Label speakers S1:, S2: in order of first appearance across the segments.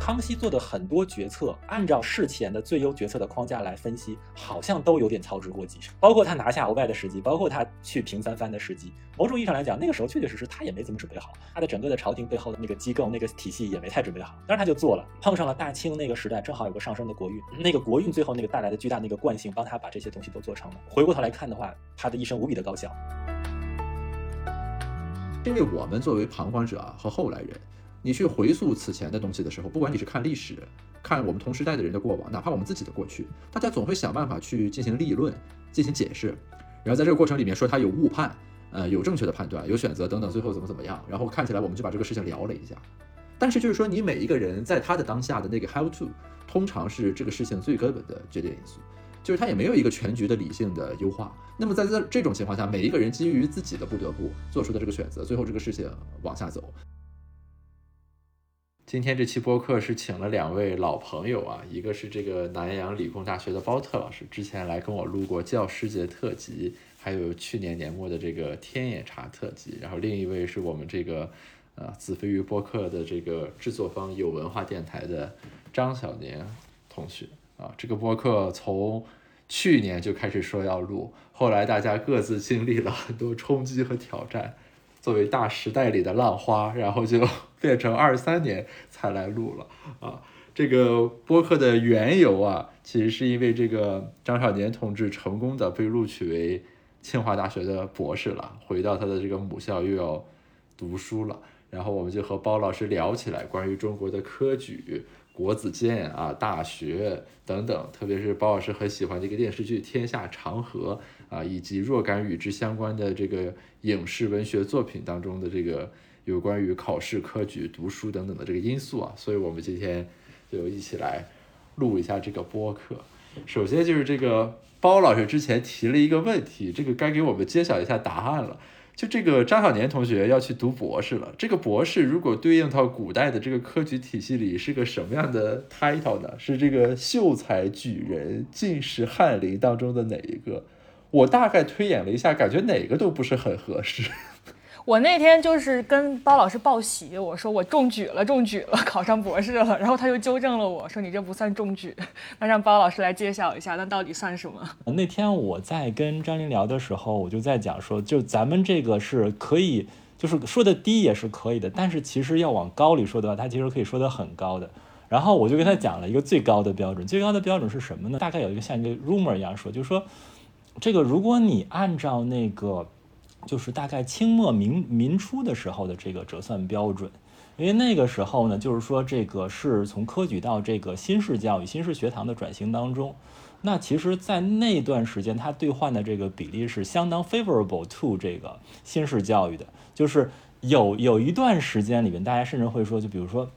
S1: 康熙做的很多决策，按照事前的最优决策的框架来分析，好像都有点操之过急。包括他拿下鳌拜的时机，包括他去平三藩的时机，某种意义上来讲，那个时候确确实实他也没怎么准备好，他的整个的朝廷背后的那个机构、那个体系也没太准备好。但是他就做了，碰上了大清那个时代，正好有个上升的国运，那个国运最后那个带来的巨大那个惯性，帮他把这些东西都做成了。回过头来看的话，他的一生无比的高效。
S2: 因为我们作为旁观者啊和后来人，你去回溯此前的东西的时候，不管你是看历史，看我们同时代的人的过往，哪怕我们自己的过去，大家总会想办法去进行立论、进行解释，然后在这个过程里面说他有误判，呃，有正确的判断，有选择等等，最后怎么怎么样，然后看起来我们就把这个事情聊了一下。但是就是说，你每一个人在他的当下的那个 how to，通常是这个事情最根本的决定因素。就是他也没有一个全局的理性的优化。那么在这这种情况下，每一个人基于自己的不得不做出的这个选择，最后这个事情往下走。今天这期播客是请了两位老朋友啊，一个是这个南洋理工大学的包特老师，之前来跟我录过教师节特辑，还有去年年末的这个天眼查特辑。然后另一位是我们这个呃子非鱼播客的这个制作方有文化电台的张小年同学。啊，这个播客从去年就开始说要录，后来大家各自经历了很多冲击和挑战，作为大时代里的浪花，然后就 变成二三年才来录了。啊，这个播客的缘由啊，其实是因为这个张少年同志成功的被录取为清华大学的博士了，回到他的这个母校又要读书了，然后我们就和包老师聊起来关于中国的科举。国子监啊，大学等等，特别是包老师很喜欢的一个电视剧《天下长河》啊，以及若干与之相关的这个影视文学作品当中的这个有关于考试、科举、读书等等的这个因素啊，所以我们今天就一起来录一下这个播客。首先就是这个包老师之前提了一个问题，这个该给我们揭晓一下答案了。就这个张小年同学要去读博士了，这个博士如果对应到古代的这个科举体系里，是个什么样的 title 呢？是这个秀才、举人、进士、翰林当中的哪一个？我大概推演了一下，感觉哪个都不是很合适。
S3: 我那天就是跟包老师报喜，我说我中举了，中举了，考上博士了。然后他就纠正了我说：“你这不算中举。”那让包老师来揭晓一下，那到底算什么？
S1: 那天我在跟张琳聊的时候，我就在讲说，就咱们这个是可以，就是说的低也是可以的，但是其实要往高里说的话，它其实可以说的很高的。然后我就跟他讲了一个最高的标准，最高的标准是什么呢？大概有一个像一个 rumor 一样说，就是说，这个如果你按照那个。就是大概清末明民初的时候的这个折算标准，因为那个时候呢，就是说这个是从科举到这个新式教育、新式学堂的转型当中，那其实，在那段时间，它兑换的这个比例是相当 favorable to 这个新式教育的，就是有有一段时间里面，大家甚至会说，就比如说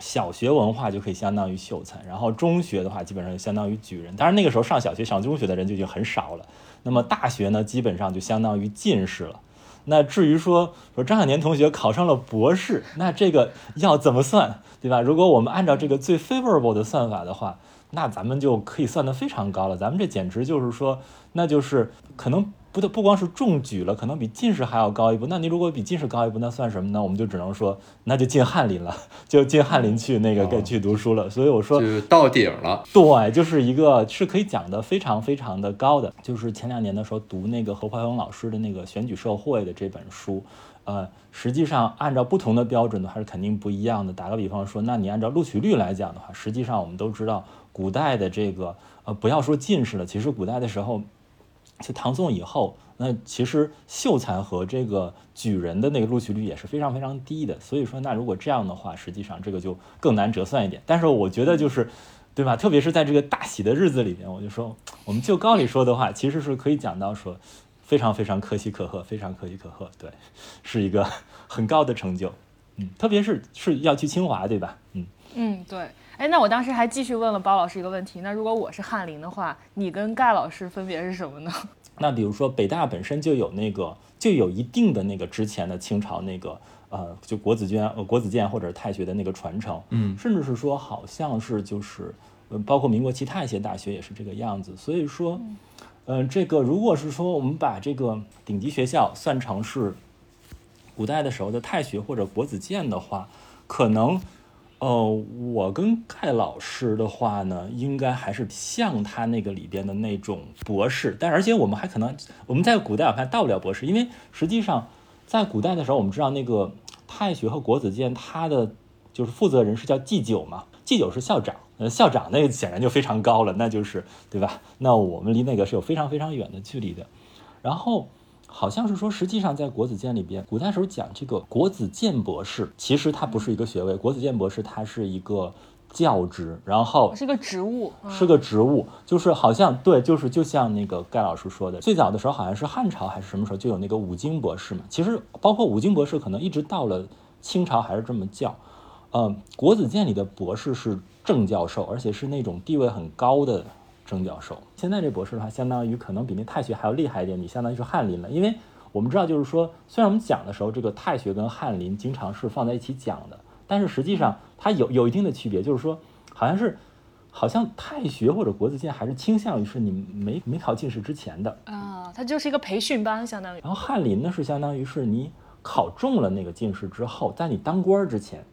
S1: 小学文化就可以相当于秀才，然后中学的话基本上就相当于举人，当然那个时候上小学、上中学的人就已经很少了。那么大学呢，基本上就相当于进士了。那至于说说张小年同学考上了博士，那这个要怎么算，对吧？如果我们按照这个最 favorable 的算法的话，那咱们就可以算得非常高了。咱们这简直就是说，那就是可能。不，不光是中举了，可能比进士还要高一步。那你如果比进士高一步，那算什么呢？我们就只能说，那就进翰林了，就进翰林去那个去读书了。所以我说，
S2: 就到顶了。
S1: 对，就是一个是可以讲的非常非常的高的。就是前两年的时候读那个何怀勇老师的那个《选举社会》的这本书，呃，实际上按照不同的标准的话是肯定不一样的。打个比方说，那你按照录取率来讲的话，实际上我们都知道，古代的这个呃，不要说进士了，其实古代的时候。就唐宋以后，那其实秀才和这个举人的那个录取率也是非常非常低的。所以说，那如果这样的话，实际上这个就更难折算一点。但是我觉得就是，对吧？特别是在这个大喜的日子里边，我就说，我们就高里说的话，其实是可以讲到说，非常非常可喜可贺，非常可喜可贺。对，是一个 很高的成就。嗯，特别是是要去清华，对吧？
S3: 嗯嗯，对。哎，那我当时还继续问了包老师一个问题，那如果我是翰林的话，你跟盖老师分别是什么呢？
S1: 那比如说北大本身就有那个，就有一定的那个之前的清朝那个呃，就国子监、国子监或者太学的那个传承，
S2: 嗯，
S1: 甚至是说好像是就是呃，包括民国其他一些大学也是这个样子。所以说，嗯，这个如果是说我们把这个顶级学校算成是古代的时候的太学或者国子监的话，可能。呃，我跟盖老师的话呢，应该还是像他那个里边的那种博士，但而且我们还可能我们在古代我看到不了博士，因为实际上在古代的时候，我们知道那个太学和国子监，他的就是负责人是叫祭酒嘛，祭酒是校长，呃，校长那显然就非常高了，那就是对吧？那我们离那个是有非常非常远的距离的，然后。好像是说，实际上在国子监里边，古代时候讲这个国子监博士，其实它不是一个学位，国子监博士它是一个教职，然后
S3: 是个职务，
S1: 是个职务，就是好像对，就是就像那个盖老师说的，最早的时候好像是汉朝还是什么时候就有那个五经博士嘛，其实包括五经博士可能一直到了清朝还是这么叫，嗯，国子监里的博士是正教授，而且是那种地位很高的。郑教授，现在这博士的话，相当于可能比那太学还要厉害一点，你相当于是翰林了。因为我们知道，就是说，虽然我们讲的时候，这个太学跟翰林经常是放在一起讲的，但是实际上它有有一定的区别，就是说，好像是，好像太学或者国子监还是倾向于是你没没考进士之前的
S3: 啊，它就是一个培训班，相当于。
S1: 然后翰林呢，是相当于是你考中了那个进士之后，在你当官之前。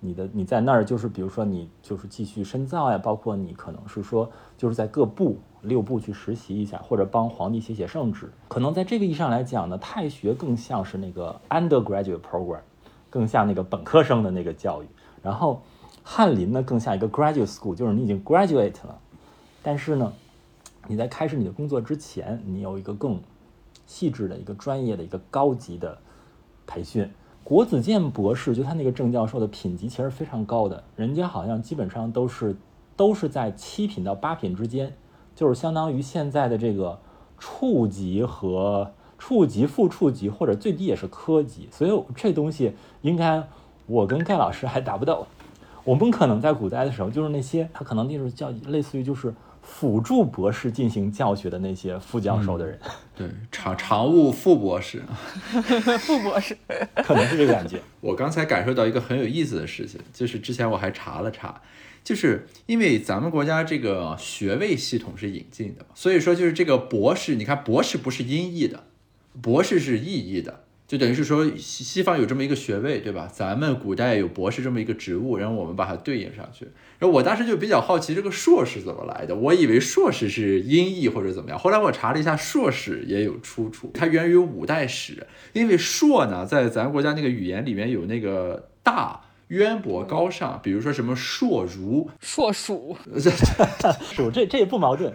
S1: 你的你在那儿就是，比如说你就是继续深造呀，包括你可能是说就是在各部六部去实习一下，或者帮皇帝写写圣旨。可能在这个意义上来讲呢，太学更像是那个 undergraduate program，更像那个本科生的那个教育。然后翰林呢更像一个 graduate school，就是你已经 graduate 了，但是呢你在开始你的工作之前，你有一个更细致的一个专业的一个高级的培训。国子监博士就他那个郑教授的品级其实非常高的，人家好像基本上都是都是在七品到八品之间，就是相当于现在的这个处级和处级、副处级或者最低也是科级，所以这东西应该我跟盖老师还达不到。我们可能在古代的时候，就是那些他可能就是叫类似于就是。辅助博士进行教学的那些副教授的人，
S2: 对常常务副博士，
S3: 副博士
S1: 可能是这个感觉。
S2: 我刚才感受到一个很有意思的事情，就是之前我还查了查，就是因为咱们国家这个学位系统是引进的嘛，所以说就是这个博士，你看博士不是音译的，博士是意译的。就等于是说，西西方有这么一个学位，对吧？咱们古代有博士这么一个职务，然后我们把它对应上去。然后我当时就比较好奇，这个硕士怎么来的？我以为硕士是音译或者怎么样。后来我查了一下，硕士也有出处，它源于五代史。因为硕呢，在咱国家那个语言里面有那个大、渊博、高尚，比如说什么硕儒、
S3: 硕鼠，
S1: 鼠这这也不矛盾。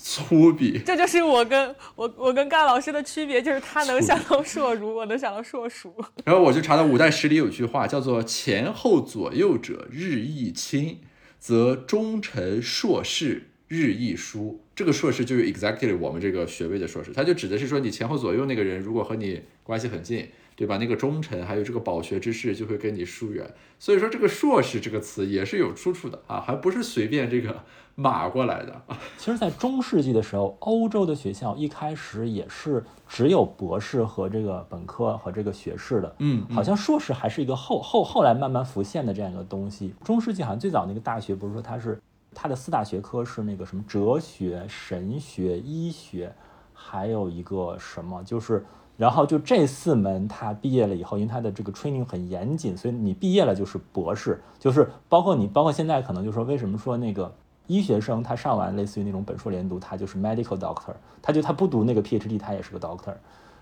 S2: 粗鄙，
S3: 这就是我跟我我跟盖老师的区别，就是他能想到硕儒，我能想到硕鼠。
S2: 然后我就查到五代十里有句话，叫做“前后左右者日益亲，则忠臣硕士日益疏”。这个硕士就是 exactly 我们这个学位的硕士，他就指的是说你前后左右那个人如果和你关系很近。对吧？那个忠臣还有这个饱学之士就会跟你疏远，所以说这个硕士这个词也是有出处的啊，还不是随便这个 码过来的。
S1: 其实，在中世纪的时候，欧洲的学校一开始也是只有博士和这个本科和这个学士的，
S2: 嗯，
S1: 好像硕士还是一个后后后来慢慢浮现的这样一个东西。中世纪好像最早那个大学不是说它是它的四大学科是那个什么哲学、神学、医学，还有一个什么就是。然后就这四门，他毕业了以后，因为他的这个 training 很严谨，所以你毕业了就是博士，就是包括你，包括现在可能就说，为什么说那个医学生他上完类似于那种本硕连读，他就是 medical doctor，他就他不读那个 PhD，他也是个 doctor。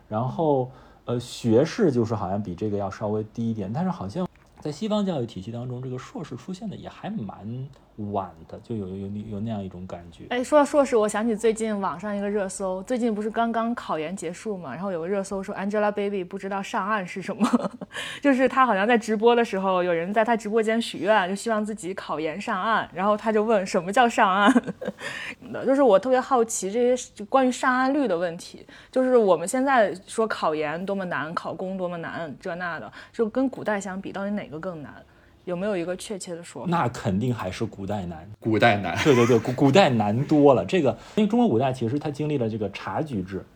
S1: 然后呃，学士就是好像比这个要稍微低一点，但是好像在西方教育体系当中，这个硕士出现的也还蛮。晚的就有有有有那样一种感觉。
S3: 哎，说到硕士，我想起最近网上一个热搜，最近不是刚刚考研结束嘛，然后有个热搜说 Angelababy 不知道上岸是什么，就是她好像在直播的时候，有人在她直播间许愿，就希望自己考研上岸，然后她就问什么叫上岸，就是我特别好奇这些关于上岸率的问题，就是我们现在说考研多么难，考公多么难，这那的，就跟古代相比，到底哪个更难？有没有一个确切的说法？
S1: 那肯定还是古代难，
S2: 古代难。
S1: 对对对，古古代难多了。这个因为中国古代其实它经历了这个察举制，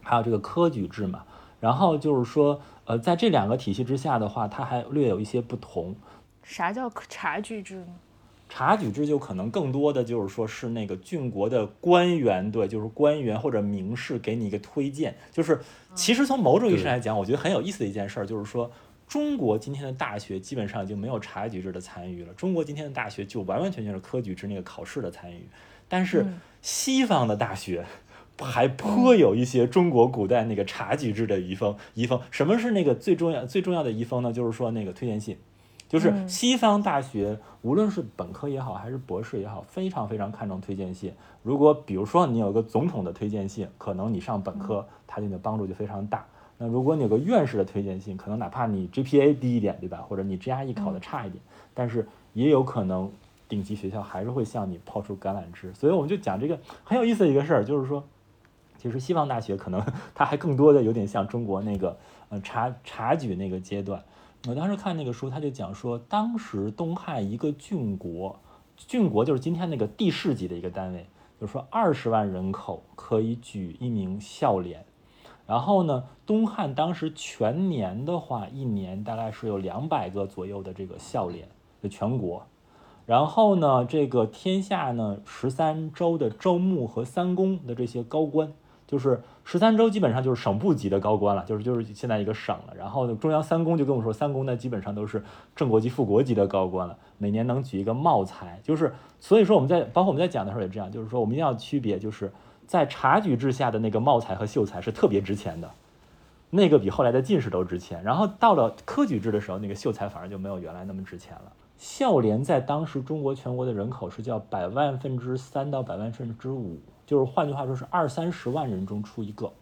S1: 还有这个科举制嘛。然后就是说，呃，在这两个体系之下的话，它还略有一些不同。
S3: 啥叫察举制呢？
S1: 察举制就可能更多的就是说是那个郡国的官员，对，就是官员或者名士给你一个推荐。就是其实从某种意义上来讲，我觉得很有意思的一件事儿，就是说。中国今天的大学基本上已经没有察举制的参与了，中国今天的大学就完完全全是科举制那个考试的参与。但是西方的大学还颇有一些中国古代那个察举制的遗风。遗风什么是那个最重要最重要的遗风呢？就是说那个推荐信，就是西方大学无论是本科也好还是博士也好，非常非常看重推荐信。如果比如说你有个总统的推荐信，可能你上本科他对你的帮助就非常大。那如果你有个院士的推荐信，可能哪怕你 GPA 低一点，对吧？或者你 GRE 考的差一点，但是也有可能。顶级学校还是会向你抛出橄榄枝，所以我们就讲这个很有意思的一个事儿，就是说，其实西方大学可能它还更多的有点像中国那个呃察察举那个阶段。我当时看那个书，他就讲说，当时东汉一个郡国，郡国就是今天那个地市级的一个单位，就是说二十万人口可以举一名孝廉，然后呢，东汉当时全年的话，一年大概是有两百个左右的这个孝廉，就全国。然后呢，这个天下呢，十三州的州牧和三公的这些高官，就是十三州基本上就是省部级的高官了，就是就是现在一个省了。然后中央三公就跟我说，三公呢基本上都是正国级、副国级的高官了，每年能举一个茂才。就是所以说我们在包括我们在讲的时候也这样，就是说我们一定要区别，就是在察举制下的那个茂才和秀才是特别值钱的，那个比后来的进士都值钱。然后到了科举制的时候，那个秀才反而就没有原来那么值钱了。孝廉在当时中国全国的人口是叫百万分之三到百万分之五，就是换句话说是二三十万人中出一个。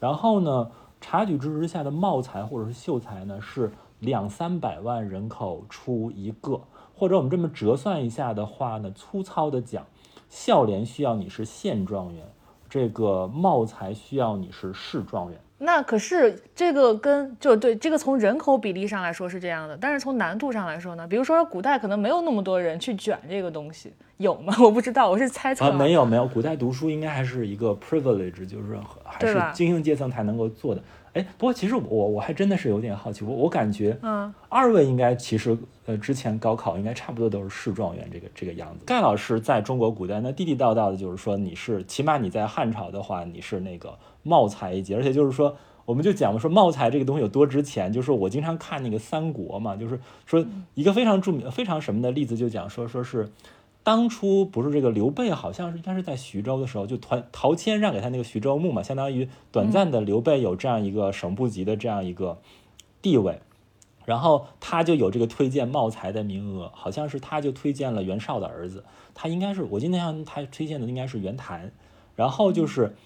S1: 然后呢，察举制之下的茂才或者是秀才呢是两三百万人口出一个，或者我们这么折算一下的话呢，粗糙的讲，孝廉需要你是县状元，这个茂才需要你是市状元。
S3: 那可是这个跟就对这个从人口比例上来说是这样的，但是从难度上来说呢？比如说古代可能没有那么多人去卷这个东西，有吗？我不知道，我是猜测。
S1: 啊，没有没有，古代读书应该还是一个 privilege，就是还是精英阶层才能够做的。哎，不过其实我我还真的是有点好奇，我我感觉，
S3: 嗯，
S1: 二位应该其实呃之前高考应该差不多都是市状元这个这个样子。盖老师在中国古代那地地道道的，就是说你是起码你在汉朝的话，你是那个。茂才一级，而且就是说，我们就讲嘛，说茂才这个东西有多值钱。就是我经常看那个三国嘛，就是说一个非常著名、非常什么的例子，就讲说说是当初不是这个刘备，好像是应该是在徐州的时候，就团陶谦让给他那个徐州牧嘛，相当于短暂的刘备有这样一个省部级的这样一个地位，然后他就有这个推荐茂才的名额，好像是他就推荐了袁绍的儿子，他应该是我今天像他推荐的应该是袁谭，然后就是。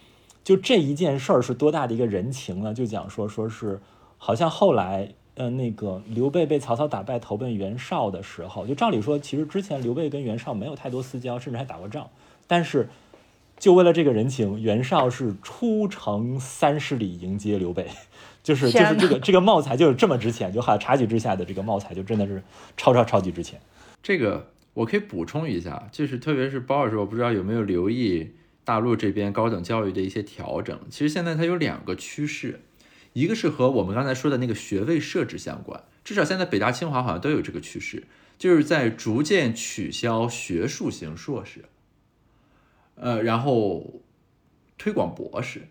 S1: 就这一件事儿是多大的一个人情呢？就讲说说是，好像后来，呃，那个刘备被曹操打败投奔袁绍的时候，就照理说，其实之前刘备跟袁绍没有太多私交，甚至还打过仗。但是，就为了这个人情，袁绍是出城三十里迎接刘备，就是就是这个这个茂才就是这么值钱，就哈察举之下的这个茂才就真的是超超超级值钱。
S2: 这个我可以补充一下，就是特别是包老师，我不知道有没有留意。大陆这边高等教育的一些调整，其实现在它有两个趋势，一个是和我们刚才说的那个学位设置相关，至少现在北大清华好像都有这个趋势，就是在逐渐取消学术型硕士，呃，然后推广博士，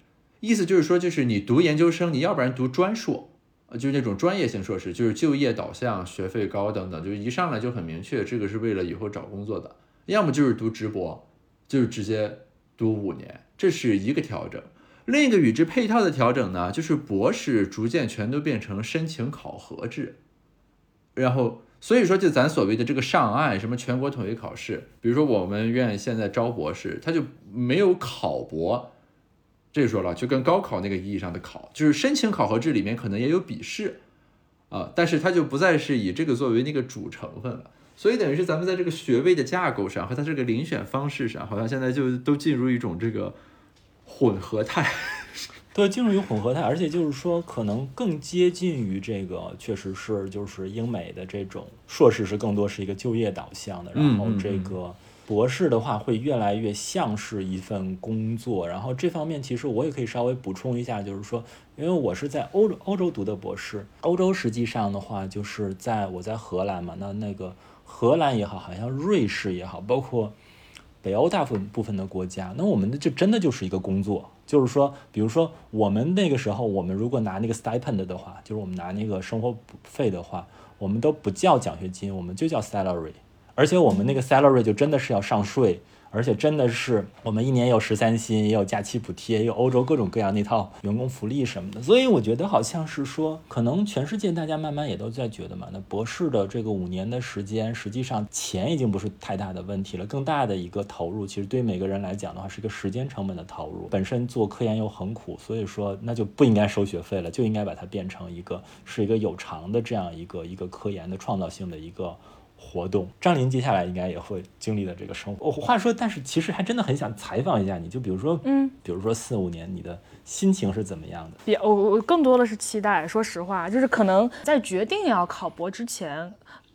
S2: 意思就是说，就是你读研究生，你要不然读专硕，呃，就是那种专业性硕士，就是就业导向、学费高等等，就是一上来就很明确，这个是为了以后找工作的，要么就是读直博，就是直接。读五年，这是一个调整。另一个与之配套的调整呢，就是博士逐渐全都变成申请考核制。然后，所以说，就咱所谓的这个上岸，什么全国统一考试，比如说我们院现在招博士，他就没有考博，这说了，就跟高考那个意义上的考，就是申请考核制里面可能也有笔试啊，但是它就不再是以这个作为那个主成分了。所以等于是咱们在这个学位的架构上和它这个遴选方式上，好像现在就都进入一种这个混合态，
S1: 对，进入于混合态，而且就是说可能更接近于这个，确实是就是英美的这种硕士是更多是一个就业导向的，然后这个博士的话会越来越像是一份工作，然后这方面其实我也可以稍微补充一下，就是说，因为我是在欧洲欧洲读的博士，欧洲实际上的话就是在我在荷兰嘛，那那个。荷兰也好，好像瑞士也好，包括北欧大部分部分的国家，那我们的就真的就是一个工作，就是说，比如说我们那个时候，我们如果拿那个 stipend 的话，就是我们拿那个生活费的话，我们都不叫奖学金，我们就叫 salary，而且我们那个 salary 就真的是要上税。而且真的是，我们一年有十三薪，也有假期补贴，也有欧洲各种各样那套员工福利什么的。所以我觉得好像是说，可能全世界大家慢慢也都在觉得嘛，那博士的这个五年的时间，实际上钱已经不是太大的问题了。更大的一个投入，其实对每个人来讲的话，是一个时间成本的投入。本身做科研又很苦，所以说那就不应该收学费了，就应该把它变成一个是一个有偿的这样一个一个科研的创造性的一个。活动，张琳接下来应该也会经历的这个生活。我话说，但是其实还真的很想采访一下你，就比如说，
S3: 嗯，
S1: 比如说四五年，你的心情是怎么样的？
S3: 也，我我更多的是期待。说实话，就是可能在决定要考博之前。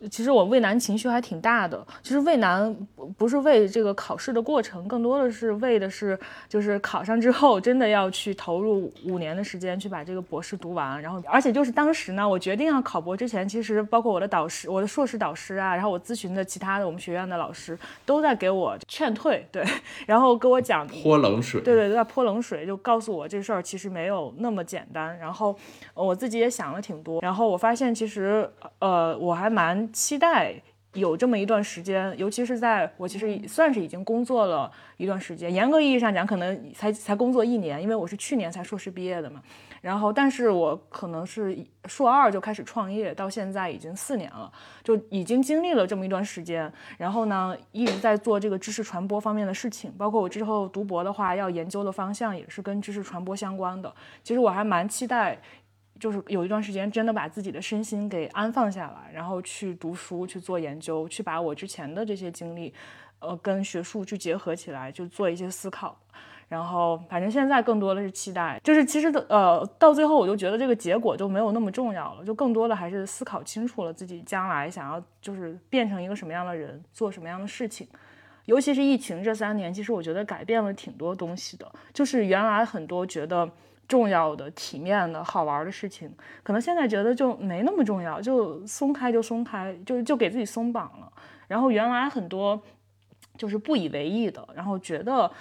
S3: 其实我畏难情绪还挺大的。其实畏难不不是为这个考试的过程，更多的是为的是，就是考上之后真的要去投入五年的时间去把这个博士读完。然后，而且就是当时呢，我决定要考博之前，其实包括我的导师、我的硕士导师啊，然后我咨询的其他的我们学院的老师都在给我劝退，对，然后跟我讲
S2: 泼冷水，
S3: 对对，都在泼冷水，就告诉我这事儿其实没有那么简单。然后我自己也想了挺多，然后我发现其实呃我还蛮。期待有这么一段时间，尤其是在我其实算是已经工作了一段时间，严格意义上讲，可能才才工作一年，因为我是去年才硕士毕业的嘛。然后，但是我可能是硕二就开始创业，到现在已经四年了，就已经经历了这么一段时间。然后呢，一直在做这个知识传播方面的事情，包括我之后读博的话，要研究的方向也是跟知识传播相关的。其实我还蛮期待。就是有一段时间，真的把自己的身心给安放下来，然后去读书、去做研究，去把我之前的这些经历，呃，跟学术去结合起来，就做一些思考。然后，反正现在更多的是期待，就是其实的，呃，到最后我就觉得这个结果就没有那么重要了，就更多的还是思考清楚了自己将来想要就是变成一个什么样的人，做什么样的事情。尤其是疫情这三年，其实我觉得改变了挺多东西的，就是原来很多觉得。重要的、体面的、好玩的事情，可能现在觉得就没那么重要，就松开就松开，就就给自己松绑了。然后原来很多就是不以为意的，然后觉得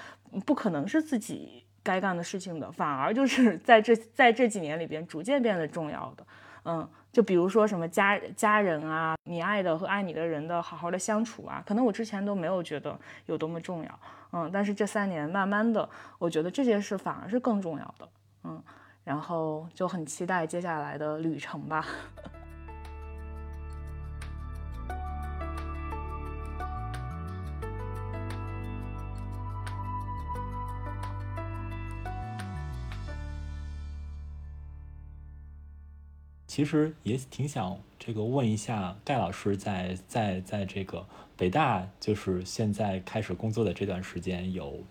S3: 不可能是自己该干的事情的，反而就是在这在这几年里边逐渐变得重要的。嗯，就比如说什么家家人啊，你爱的和爱你的人的好好的相处啊，可能我之前都没有觉得有多么重要。嗯，但是这三年慢慢的，我觉得这件事反而是更重要的。嗯，然后就很期待接下来的旅程吧。
S1: 其实也挺想这个问一下盖老师，在在在这个北大，就是现在开始工作的这段时间有。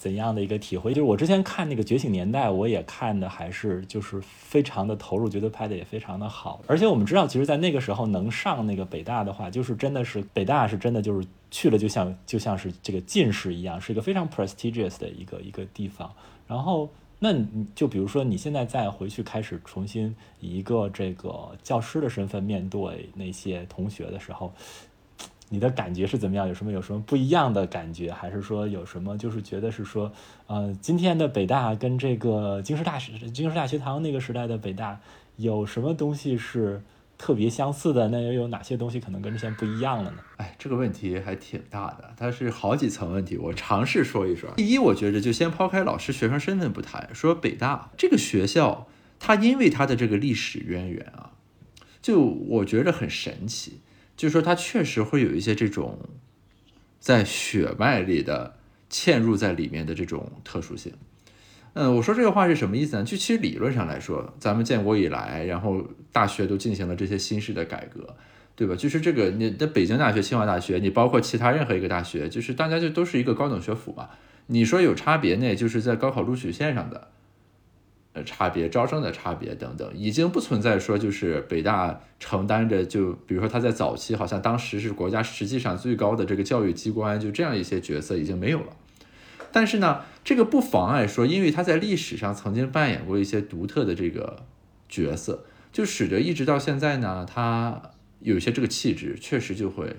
S1: 怎样的一个体会？就是我之前看那个《觉醒年代》，我也看的还是就是非常的投入，觉得拍的也非常的好。而且我们知道，其实，在那个时候能上那个北大的话，就是真的是北大是真的就是去了，就像就像是这个进士一样，是一个非常 prestigious 的一个一个地方。然后，那你就比如说你现在再回去开始重新以一个这个教师的身份面对那些同学的时候。你的感觉是怎么样？有什么有什么不一样的感觉？还是说有什么就是觉得是说，呃，今天的北大跟这个京师大学、京师大学堂那个时代的北大有什么东西是特别相似的？那又有哪些东西可能跟之前不一样了呢？
S2: 哎，这个问题还挺大的，它是好几层问题。我尝试说一说。第一，我觉着就先抛开老师学生身份不谈，说北大这个学校，它因为它的这个历史渊源啊，就我觉得很神奇。就是说，它确实会有一些这种在血脉里的嵌入在里面的这种特殊性。嗯，我说这个话是什么意思呢？就其实理论上来说，咱们建国以来，然后大学都进行了这些新式的改革，对吧？就是这个，你的北京大学、清华大学，你包括其他任何一个大学，就是大家就都是一个高等学府嘛。你说有差别那也，就是在高考录取线上的。呃，差别招生的差别等等，已经不存在说就是北大承担着就比如说他在早期好像当时是国家实际上最高的这个教育机关，就这样一些角色已经没有了。但是呢，这个不妨碍说，因为他在历史上曾经扮演过一些独特的这个角色，就使得一直到现在呢，他有些这个气质确实就会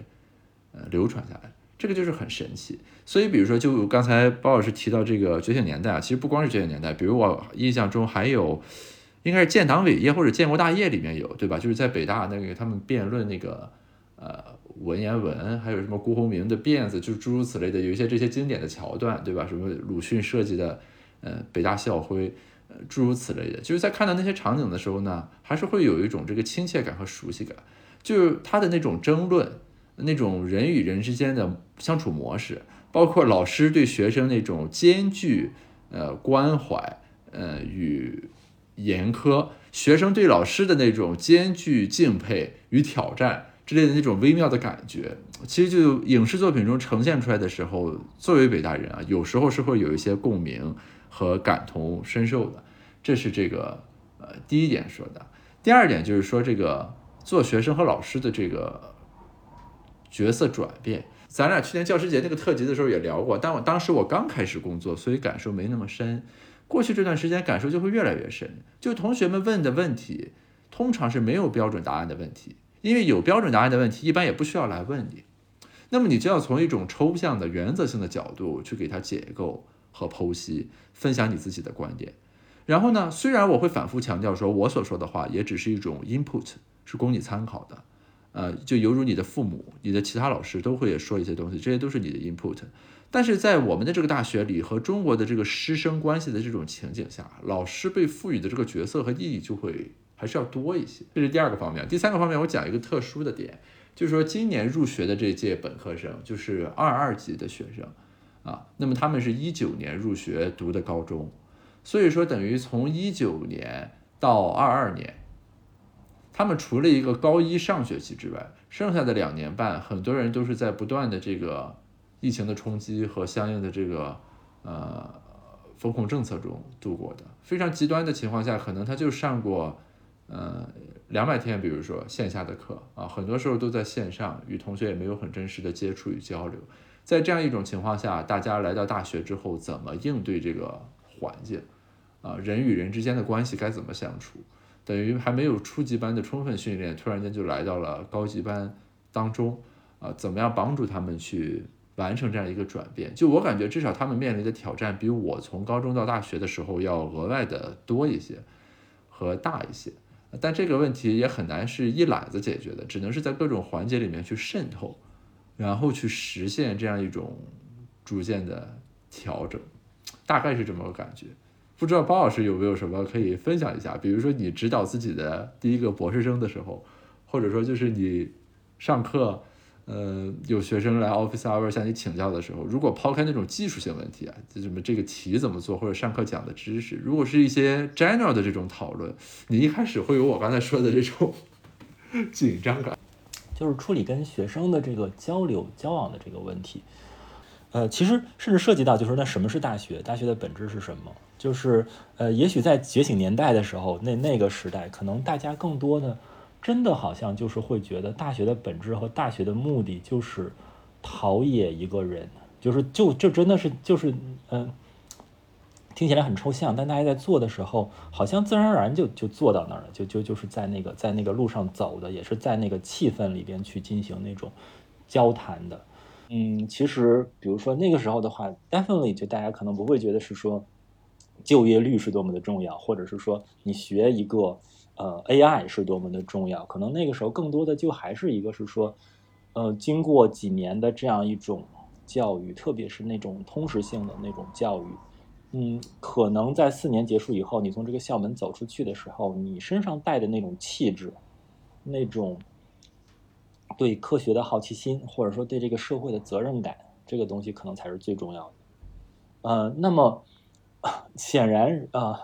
S2: 呃流传下来。这个就是很神奇。所以，比如说，就刚才包老师提到这个觉醒年代啊，其实不光是觉醒年代，比如我印象中还有，应该是建党伟业或者建国大业里面有，对吧？就是在北大那个他们辩论那个呃文言文，还有什么辜鸿铭的辫子，就诸如此类的，有一些这些经典的桥段，对吧？什么鲁迅设计的呃北大校徽，呃诸如此类的，就是在看到那些场景的时候呢，还是会有一种这个亲切感和熟悉感，就是他的那种争论，那种人与人之间的相处模式。包括老师对学生那种兼具呃关怀呃与严苛，学生对老师的那种兼具敬佩与挑战之类的那种微妙的感觉，其实就影视作品中呈现出来的时候，作为北大人啊，有时候是会有一些共鸣和感同身受的。这是这个呃第一点说的。第二点就是说这个做学生和老师的这个角色转变。咱俩去年教师节那个特辑的时候也聊过，但我当时我刚开始工作，所以感受没那么深。过去这段时间感受就会越来越深。就同学们问的问题，通常是没有标准答案的问题，因为有标准答案的问题，一般也不需要来问你。那么你就要从一种抽象的原则性的角度去给他解构和剖析，分享你自己的观点。然后呢，虽然我会反复强调说，我所说的话也只是一种 input，是供你参考的。呃，就犹如你的父母、你的其他老师都会说一些东西，这些都是你的 input。但是在我们的这个大学里和中国的这个师生关系的这种情景下，老师被赋予的这个角色和意义就会还是要多一些。这是第二个方面。第三个方面，我讲一个特殊的点，就是说今年入学的这届本科生，就是二二级的学生啊，那么他们是一九年入学读的高中，所以说等于从一九年到二二年。他们除了一个高一上学期之外，剩下的两年半，很多人都是在不断的这个疫情的冲击和相应的这个呃风控政策中度过的。非常极端的情况下，可能他就上过呃两百天，比如说线下的课啊，很多时候都在线上，与同学也没有很真实的接触与交流。在这样一种情况下，大家来到大学之后，怎么应对这个环境啊？人与人之间的关系该怎么相处？等于还没有初级班的充分训练，突然间就来到了高级班当中，啊，怎么样帮助他们去完成这样一个转变？就我感觉，至少他们面临的挑战比我从高中到大学的时候要额外的多一些和大一些。但这个问题也很难是一揽子解决的，只能是在各种环节里面去渗透，然后去实现这样一种逐渐的调整，大概是这么个感觉。不知道包老师有没有什么可以分享一下？比如说你指导自己的第一个博士生的时候，或者说就是你上课，呃，有学生来 office hour 向你请教的时候，如果抛开那种技术性问题啊，就什么这个题怎么做，或者上课讲的知识，如果是一些 general 的这种讨论，你一开始会有我刚才说的这种紧张感，
S1: 就是处理跟学生的这个交流交往的这个问题。呃，其实甚至涉及到，就是那什么是大学？大学的本质是什么？就是，呃，也许在觉醒年代的时候，那那个时代，可能大家更多的，真的好像就是会觉得，大学的本质和大学的目的就是陶冶一个人，就是就就真的是就是，嗯，听起来很抽象，但大家在做的时候，好像自然而然就就做到那儿了，就就就是在那个在那个路上走的，也是在那个气氛里边去进行那种交谈的。嗯，其实比如说那个时候的话，definitely 就大家可能不会觉得是说就业率是多么的重要，或者是说你学一个呃 AI 是多么的重要，可能那个时候更多的就还是一个是说，呃，经过几年的这样一种教育，特别是那种通识性的那种教育，嗯，可能在四年结束以后，你从这个校门走出去的时候，你身上带的那种气质，那种。对科学的好奇心，或者说对这个社会的责任感，这个东西可能才是最重要的。呃，那么显然啊，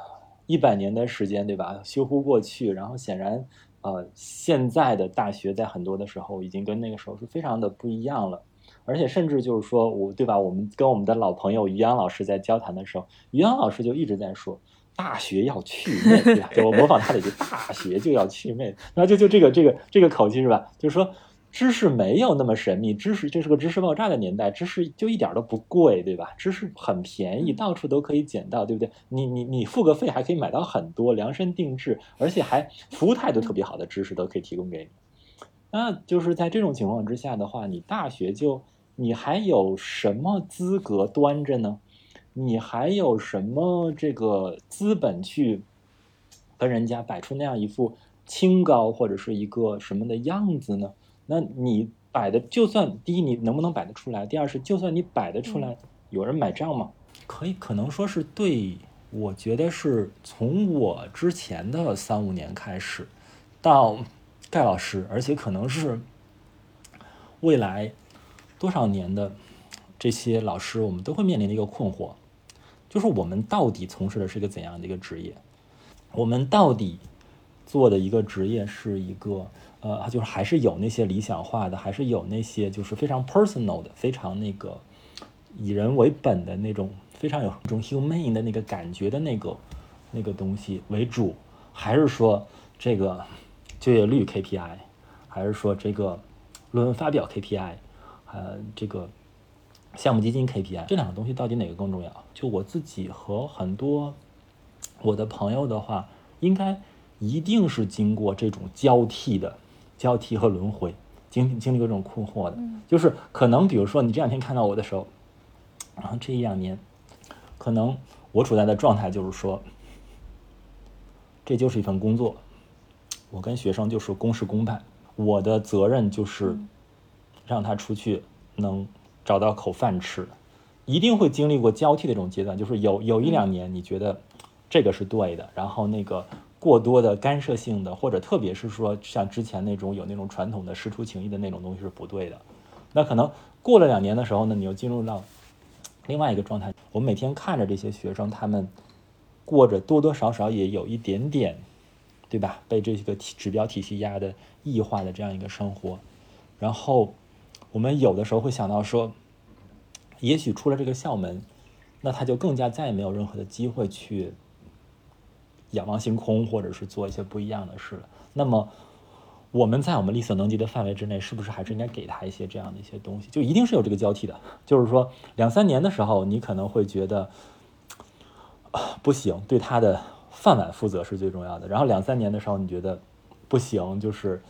S1: 一百年的时间，对吧？修乎过去，然后显然，呃，现在的大学在很多的时候已经跟那个时候是非常的不一样了。而且甚至就是说我，对吧？我们跟我们的老朋友于洋老师在交谈的时候，于洋老师就一直在说，大学要去魅，对吧？我模仿他的一句，大学就要去魅，然后就就这个这个这个口气是吧？就是说。知识没有那么神秘，知识这是个知识爆炸的年代，知识就一点都不贵，对吧？知识很便宜，到处都可以捡到，对不对？你你你付个费还可以买到很多量身定制，而且还服务态度特别好的知识都可以提供给你。那就是在这种情况之下的话，你大学就你还有什么资格端着呢？你还有什么这个资本去跟人家摆出那样一副清高或者是一个什么的样子呢？那你摆的就算第一，你能不能摆得出来？第二是，就算你摆得出来，有人买账吗？可以，可能说是对，我觉得是从我之前的三五年开始，到盖老师，而且可能是未来。多少年的这些老师，我们都会面临的一个困惑，就是我们到底从事的是一个怎样的一个职业？我们到底做的一个职业是一个呃，就是还是有那些理想化的，还是有那些就是非常 personal 的、非常那个以人为本的那种非常有一种 humane 的那个感觉的那个那个东西为主，还是说这个就业率 KPI，还是说这个论文发表 KPI？呃，这个项目基金 KPI 这两个东西到底哪个更重要？就我自己和很多我的朋友的话，应该一定是经过这种交替的交替和轮回，经经历过这种困惑的。就是可能比如说你这两天看到我的时候，然后这一两年，可能我处在的状态就是说，这就是一份工作，我跟学生就是公事公办，我的责任就是。让他出去能找到口饭吃，一定会经历过交替的这种阶段，就是有有一两年你觉得这个是对的，然后那个过多的干涉性的，或者特别是说像之前那种有那种传统的师出情谊的那种东西是不对的。那可能过了两年的时候呢，你又进入到另外一个状态。我们每天看着这些学生，他们过着多多少少也有一点点，对吧？被这个体指标体系压的异化的这样一个生活，然后。我们有的时候会想到说，也许出了这个校门，那他就更加再也没有任何的机会去仰望星空，或者是做一些不一样的事了。那么，我们在我们力所能及的范围之内，是不是还是应该给他一些这样的一些东西？就一定是有这个交替的。就是说，两三年的时候，你可能会觉得不行，对他的饭碗负责是最重要的。然后两三年的时候，你觉得不行，就是。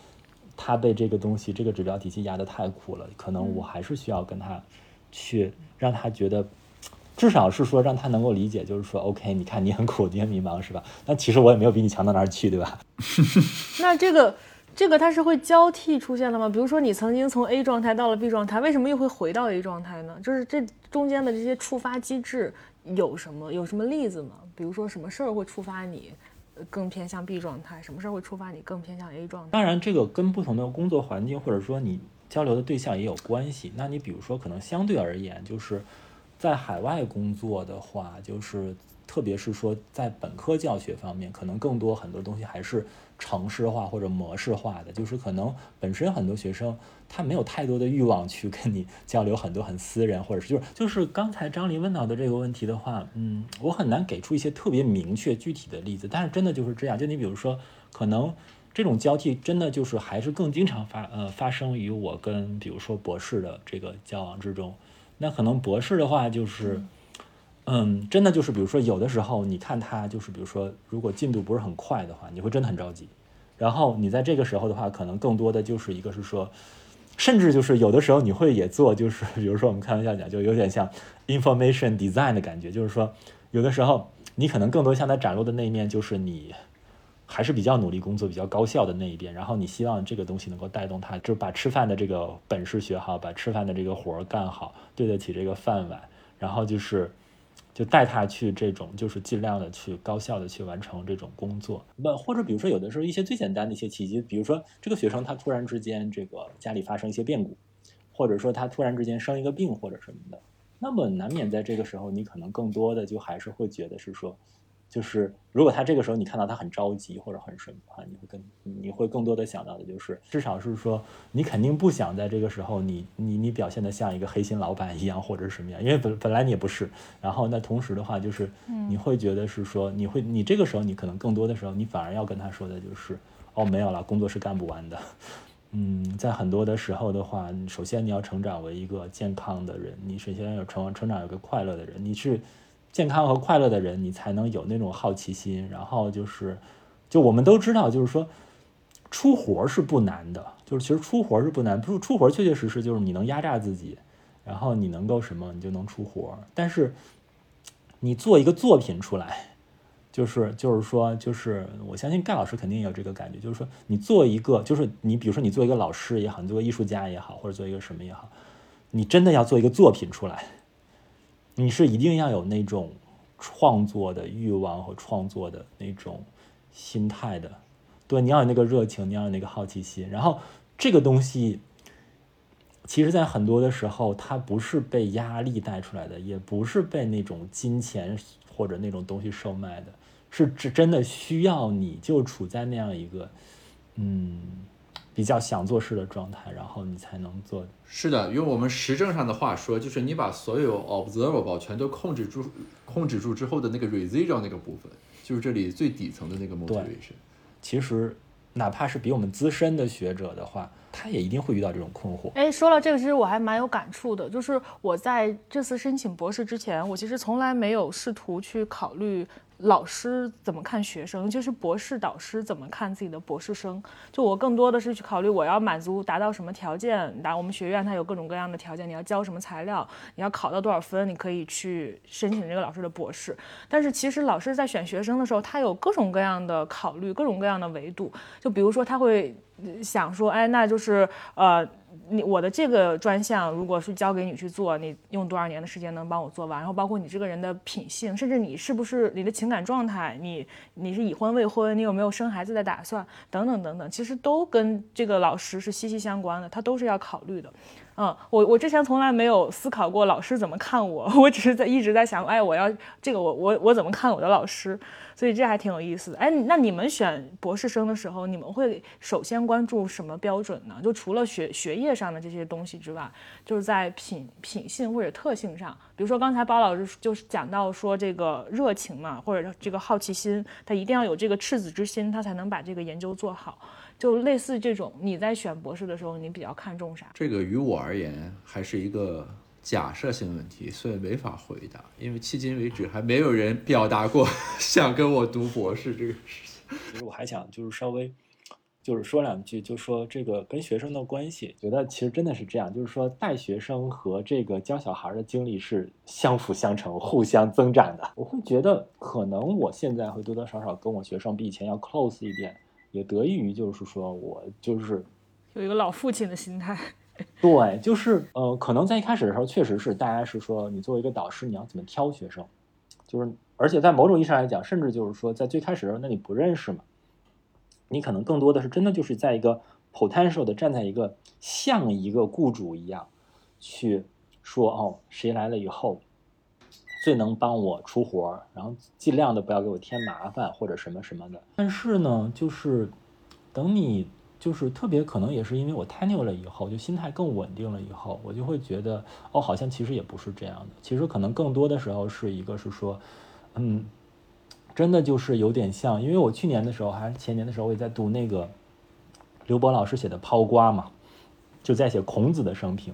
S1: 他被这个东西、这个指标体系压得太苦了，可能我还是需要跟他去让他觉得，至少是说让他能够理解，就是说，OK，你看你很苦，你很迷茫，是吧？那其实我也没有比你强到哪儿去，对吧？
S3: 那这个这个它是会交替出现的吗？比如说你曾经从 A 状态到了 B 状态，为什么又会回到 A 状态呢？就是这中间的这些触发机制有什么？有什么例子吗？比如说什么事儿会触发你？更偏向 B 状态，什么事儿会触发你更偏向 A 状态？
S1: 当然，这个跟不同的工作环境或者说你交流的对象也有关系。那你比如说，可能相对而言，就是在海外工作的话，就是特别是说在本科教学方面，可能更多很多东西还是。城市化或者模式化的，就是可能本身很多学生他没有太多的欲望去跟你交流很多很私人，或者是就是就是刚才张琳问到的这个问题的话，嗯，我很难给出一些特别明确具体的例子，但是真的就是这样。就你比如说，可能这种交替真的就是还是更经常发呃发生于我跟比如说博士的这个交往之中。那可能博士的话就是。嗯，真的就是，比如说，有的时候你看他，就是比如说，如果进度不是很快的话，你会真的很着急。然后你在这个时候的话，可能更多的就是一个是说，甚至就是有的时候你会也做，就是比如说我们开玩笑讲，就有点像 information design 的感觉，就是说有的时候你可能更多像他展露的那一面，就是你还是比较努力工作、比较高效的那一边。然后你希望这个东西能够带动他，就把吃饭的这个本事学好，把吃饭的这个活儿干好，对得起这个饭碗。然后就是。就带他去这种，就是尽量的去高效的去完成这种工作。那或者比如说有的时候一些最简单的一些契机，比如说这个学生他突然之间这个家里发生一些变故，或者说他突然之间生一个病或者什么的，那么难免在这个时候你可能更多的就还是会觉得是说。就是如果他这个时候你看到他很着急或者很什么的话，你会更你会更多的想到的就是，至少是说你肯定不想在这个时候你你你表现的像一个黑心老板一样或者是什么样，因为本本来你也不是。然后那同时的话就是，你会觉得是说你会你这个时候你可能更多的时候你反而要跟他说的就是，哦没有了，工作是干不完的。嗯，在很多的时候的话，首先你要成长为一个健康的人，你首先要成成长一个快乐的人，你是。健康和快乐的人，你才能有那种好奇心。然后就是，就我们都知道，就是说，出活是不难的。就是其实出活是不难，不是出活确确实实就是你能压榨自己，然后你能够什么，你就能出活。但是你做一个作品出来，就是就是说，就是我相信盖老师肯定有这个感觉，就是说你做一个，就是你比如说你做一个老师也好，你做个艺术家也好，或者做一个什么也好，你真的要做一个作品出来，你是一定要有那种创作的欲望和创作的那种心态的。对，你要有那个热情，你要有那个好奇心，然后这个东西。其实，在很多的时候，它不是被压力带出来的，也不是被那种金钱或者那种东西售卖的，是真真的需要你就处在那样一个，嗯，比较想做事的状态，然后你才能做。
S2: 是的，用我们实证上的话说，就是你把所有 observable 全都控制住，控制住之后的那个 residual 那个部分，就是这里最底层的那个 motivation。
S1: 其实，哪怕是比我们资深的学者的话。他也一定会遇到这种困惑。
S3: 哎，说了这个，其实我还蛮有感触的。就是我在这次申请博士之前，我其实从来没有试图去考虑。老师怎么看学生？就是博士导师怎么看自己的博士生？就我更多的是去考虑我要满足达到什么条件。达我们学院它有各种各样的条件，你要交什么材料，你要考到多少分，你可以去申请这个老师的博士。但是其实老师在选学生的时候，他有各种各样的考虑，各种各样的维度。就比如说他会想说，哎，那就是呃。你我的这个专项，如果是交给你去做，你用多少年的时间能帮我做完？然后包括你这个人的品性，甚至你是不是你的情感状态，你你是已婚未婚，你有没有生孩子的打算，等等等等，其实都跟这个老师是息息相关的，他都是要考虑的。嗯，我我之前从来没有思考过老师怎么看我，我只是在一直在想，哎，我要这个我我我怎么看我的老师？所以这还挺有意思的。哎，那你们选博士生的时候，你们会首先关注什么标准呢？就除了学学业上的这些东西之外，就是在品品性或者特性上，比如说刚才包老师就是讲到说这个热情嘛，或者这个好奇心，他一定要有这个赤子之心，他才能把这个研究做好。就类似这种，你在选博士的时候，你比较看重啥？
S2: 这个于我而言还是一个假设性问题，所以没法回答。因为迄今为止还没有人表达过 想跟我读博士这个事情。
S1: 其实我还想就是稍微就是说两句，就说这个跟学生的关系，觉得其实真的是这样，就是说带学生和这个教小孩的经历是相辅相成、互相增长的。我会觉得可能我现在会多多少少跟我学生比以前要 close 一点。也得益于，就是说我就是
S3: 有一个老父亲的心态。
S1: 对，就是呃，可能在一开始的时候，确实是大家是说，你作为一个导师，你要怎么挑学生？就是，而且在某种意义上来讲，甚至就是说，在最开始的时候，那你不认识嘛，你可能更多的是真的就是在一个 potential 的站在一个像一个雇主一样去说，哦，谁来了以后。最能帮我出活儿，然后尽量的不要给我添麻烦或者什么什么的。但是呢，就是等你就是特别可能也是因为我太牛了以后，就心态更稳定了以后，我就会觉得哦，好像其实也不是这样的。其实可能更多的时候是一个是说，嗯，真的就是有点像，因为我去年的时候还是前年的时候，我也在读那个刘博老师写的《抛瓜》嘛，就在写孔子的生平。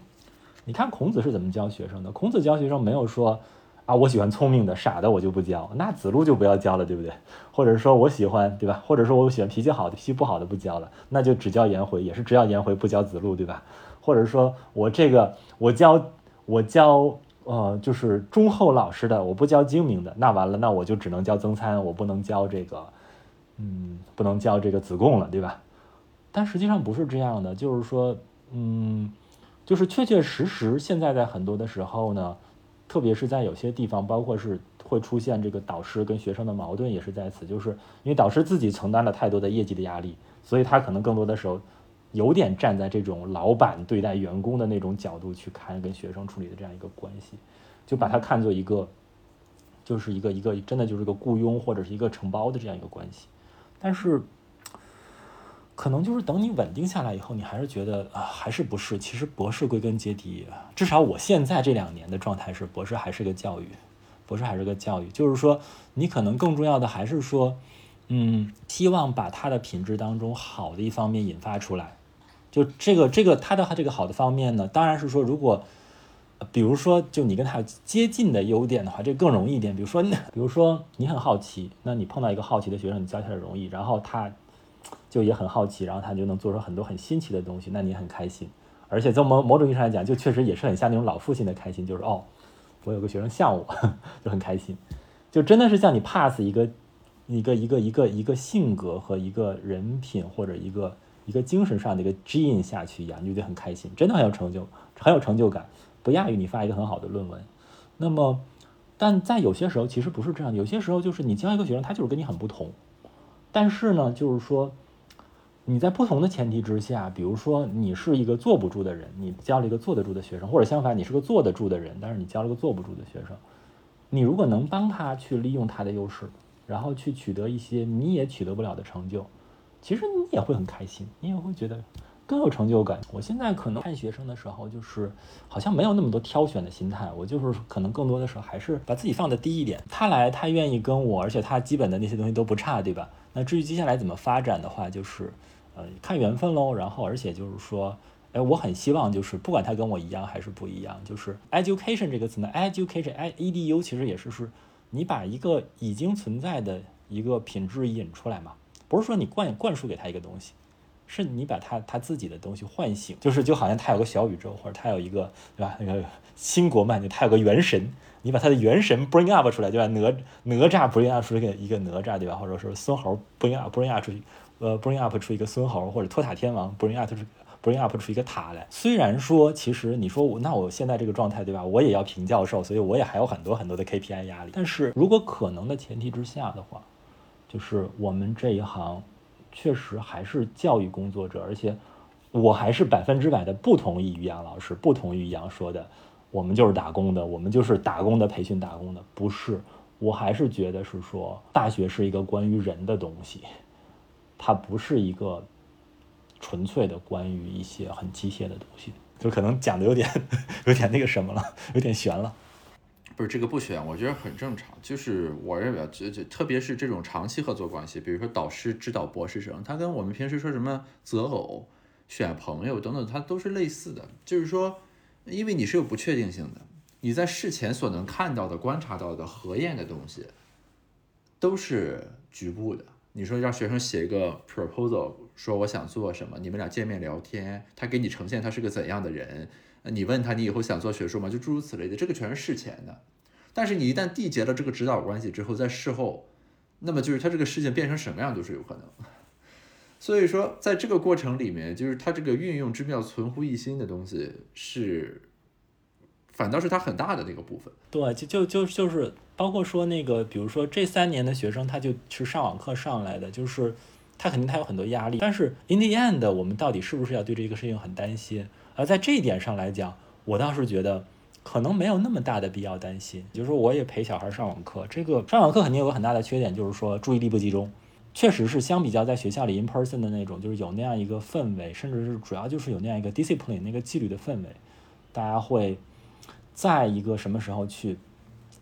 S1: 你看孔子是怎么教学生的？孔子教学生没有说。啊，我喜欢聪明的，傻的我就不教。那子路就不要教了，对不对？或者说我喜欢，对吧？或者说我喜欢脾气好的，脾气不好的不教了，那就只教颜回，也是只教颜回不教子路，对吧？或者说我这个我教我教呃就是忠厚老实的，我不教精明的，那完了，那我就只能教曾参，我不能教这个，嗯，不能教这个子贡了，对吧？但实际上不是这样的，就是说，嗯，就是确确实实现在在很多的时候呢。特别是在有些地方，包括是会出现这个导师跟学生的矛盾，也是在此，就是因为导师自己承担了太多的业绩的压力，所以他可能更多的时候有点站在这种老板对待员工的那种角度去看跟学生处理的这样一个关系，就把它看作一个，就是一个一个真的就是个雇佣或者是一个承包的这样一个关系，但是。可能就是等你稳定下来以后，你还是觉得啊，还是不是？其实博士归根结底，至少我现在这两年的状态是，博士还是个教育，博士还是个教育。就是说，你可能更重要的还是说，嗯，希望把他的品质当中好的一方面引发出来。就这个这个他的这个好的方面呢，当然是说，如果比如说就你跟他接近的优点的话，这更容易一点。比如说，比如说你很好奇，那你碰到一个好奇的学生，你教起来容易，然后他。就也很好奇，然后他就能做出很多很新奇的东西，那你很开心。而且从某某种意义上来讲，就确实也是很像那种老父亲的开心，就是哦，我有个学生像我，就很开心，就真的是像你 pass 一个一个一个一个一个性格和一个人品或者一个一个精神上的一个 gene 下去一样，你就觉得很开心，真的很有成就，很有成就感，不亚于你发一个很好的论文。那么，但在有些时候其实不是这样，有些时候就是你教一个学生，他就是跟你很不同，但是呢，就是说。你在不同的前提之下，比如说你是一个坐不住的人，你教了一个坐得住的学生，或者相反，你是个坐得住的人，但是你教了个坐不住的学生，你如果能帮他去利用他的优势，然后去取得一些你也取得不了的成就，其实你也会很开心，你也会觉得更有成就感。我现在可能看学生的时候，就是好像没有那么多挑选的心态，我就是可能更多的时候还是把自己放得低一点。他来，他愿意跟我，而且他基本的那些东西都不差，对吧？那至于接下来怎么发展的话，就是。呃，看缘分喽。然后，而且就是说，哎，我很希望就是不管他跟我一样还是不一样，就是 education 这个词呢，education，e e d u 其实也是是，你把一个已经存在的一个品质引出来嘛，不是说你灌灌输给他一个东西，是你把他他自己的东西唤醒，就是就好像他有个小宇宙，或者他有一个对吧？那个新国漫就他有个元神，你把他的元神 bring up 出来，对吧？哪哪吒 bring up 出一个一个哪吒，对吧？或者说孙猴 bring up bring up 出去。呃，bring up 出一个孙猴或者托塔天王，bring up 出 bring up 出一个塔来。虽然说，其实你说我那我现在这个状态，对吧？我也要评教授，所以我也还有很多很多的 KPI 压力。但是如果可能的前提之下的话，就是我们这一行确实还是教育工作者，而且我还是百分之百的不同意于杨老师，不同意于杨说的，我们就是打工的，我们就是打工的培训打工的，不是。我还是觉得是说，大学是一个关于人的东西。它不是一个纯粹的关于一些很机械的东西，就可能讲的有点 有点那个什么了，有点悬了。
S2: 不是这个不悬，我觉得很正常。就是我认为，就就特别是这种长期合作关系，比如说导师指导博士生，他跟我们平时说什么择偶、选朋友等等，他都是类似的。就是说，因为你是有不确定性的，你在事前所能看到的、观察到的、核验的东西，都是局部的。你说让学生写一个 proposal，说我想做什么，你们俩见面聊天，他给你呈现他是个怎样的人，你问他你以后想做学术吗？就诸如此类的，这个全是事前的。但是你一旦缔结了这个指导关系之后，在事后，那么就是他这个事情变成什么样都是有可能。所以说，在这个过程里面，就是他这个运用之妙、存乎一心的东西是。反倒是他很大的那个部分，
S1: 对，就就就就是包括说那个，比如说这三年的学生，他就是上网课上来的，就是他肯定他有很多压力。但是 in the end，我们到底是不是要对这个事情很担心？而在这一点上来讲，我倒是觉得可能没有那么大的必要担心。就是说，我也陪小孩上网课，这个上网课肯定有个很大的缺点，就是说注意力不集中。确实是相比较在学校里 in person 的那种，就是有那样一个氛围，甚至是主要就是有那样一个 discipline 那个纪律的氛围，大家会。在一个什么时候去，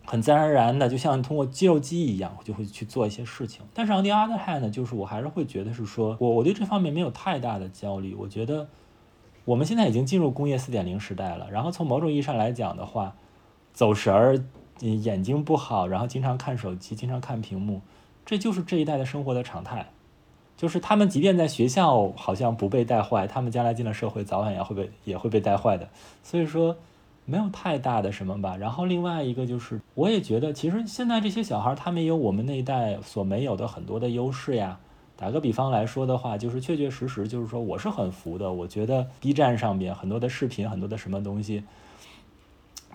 S1: 很自然而然的，就像通过肌肉记忆一样，就会去做一些事情。但是 on the other hand 呢，就是我还是会觉得是说，我我对这方面没有太大的焦虑。我觉得我们现在已经进入工业四点零时代了。然后从某种意义上来讲的话，走神儿、眼睛不好，然后经常看手机、经常看屏幕，这就是这一代的生活的常态。就是他们即便在学校好像不被带坏，他们将来进了社会，早晚也会被也会被带坏的。所以说。没有太大的什么吧，然后另外一个就是，我也觉得其实现在这些小孩他们有我们那一代所没有的很多的优势呀。打个比方来说的话，就是确确实实就是说，我是很服的。我觉得 B 站上边很多的视频，很多的什么东西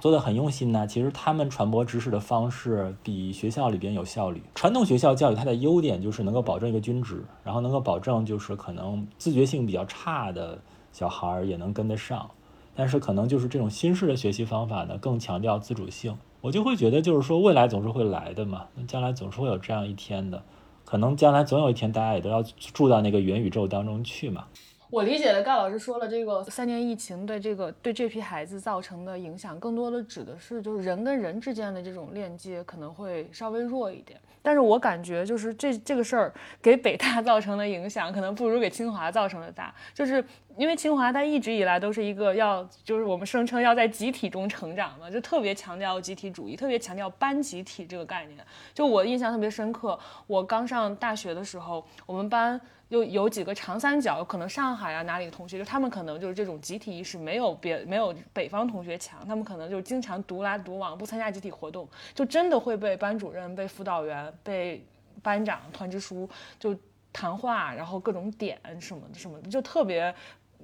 S1: 做的很用心呢。其实他们传播知识的方式比学校里边有效率。传统学校教育它的优点就是能够保证一个均值，然后能够保证就是可能自觉性比较差的小孩也能跟得上。但是可能就是这种新式的学习方法呢，更强调自主性。我就会觉得，就是说未来总是会来的嘛，那将来总是会有这样一天的。可能将来总有一天，大家也都要住到那个元宇宙当中去嘛。
S3: 我理解的，盖老师说了，这个三年疫情对这个对这批孩子造成的影响，更多的指的是就是人跟人之间的这种链接可能会稍微弱一点。但是我感觉就是这这个事儿给北大 造成的影响，可能不如给清华造成的大。就是因为清华它一直以来都是一个要，就是我们声称要在集体中成长嘛，就特别强调集体主义，特别强调班集体这个概念。就我印象特别深刻，我刚上大学的时候，我们班又有几个长三角，可能上海啊哪里的同学，就他们可能就是这种集体意识没有别没有北方同学强，他们可能就经常独来独往，不参加集体活动，就真的会被班主任、被辅导员、被班长、团支书就谈话，然后各种点什么的什么的，就特别。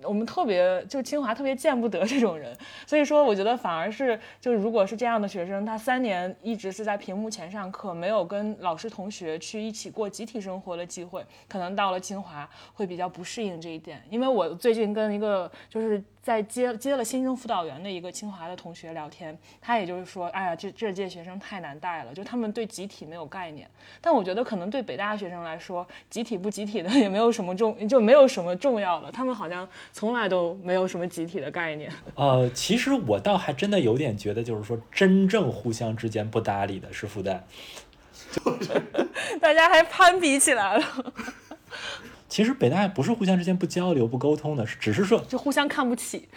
S3: 我们特别就清华特别见不得这种人，所以说我觉得反而是就如果是这样的学生，他三年一直是在屏幕前上课，没有跟老师同学去一起过集体生活的机会，可能到了清华会比较不适应这一点。因为我最近跟一个就是在接接了新生辅导员的一个清华的同学聊天，他也就是说，哎呀，这这届学生太难带了，就他们对集体没有概念。但我觉得可能对北大学生来说，集体不集体的也没有什么重，就没有什么重要的，他们好像。从来都没有什么集体的概念。
S1: 呃，其实我倒还真的有点觉得，就是说真正互相之间不搭理的是复旦，
S3: 大家还攀比起来了。
S1: 其实北大不是互相之间不交流、不沟通的，是只是说
S3: 就互相看不起。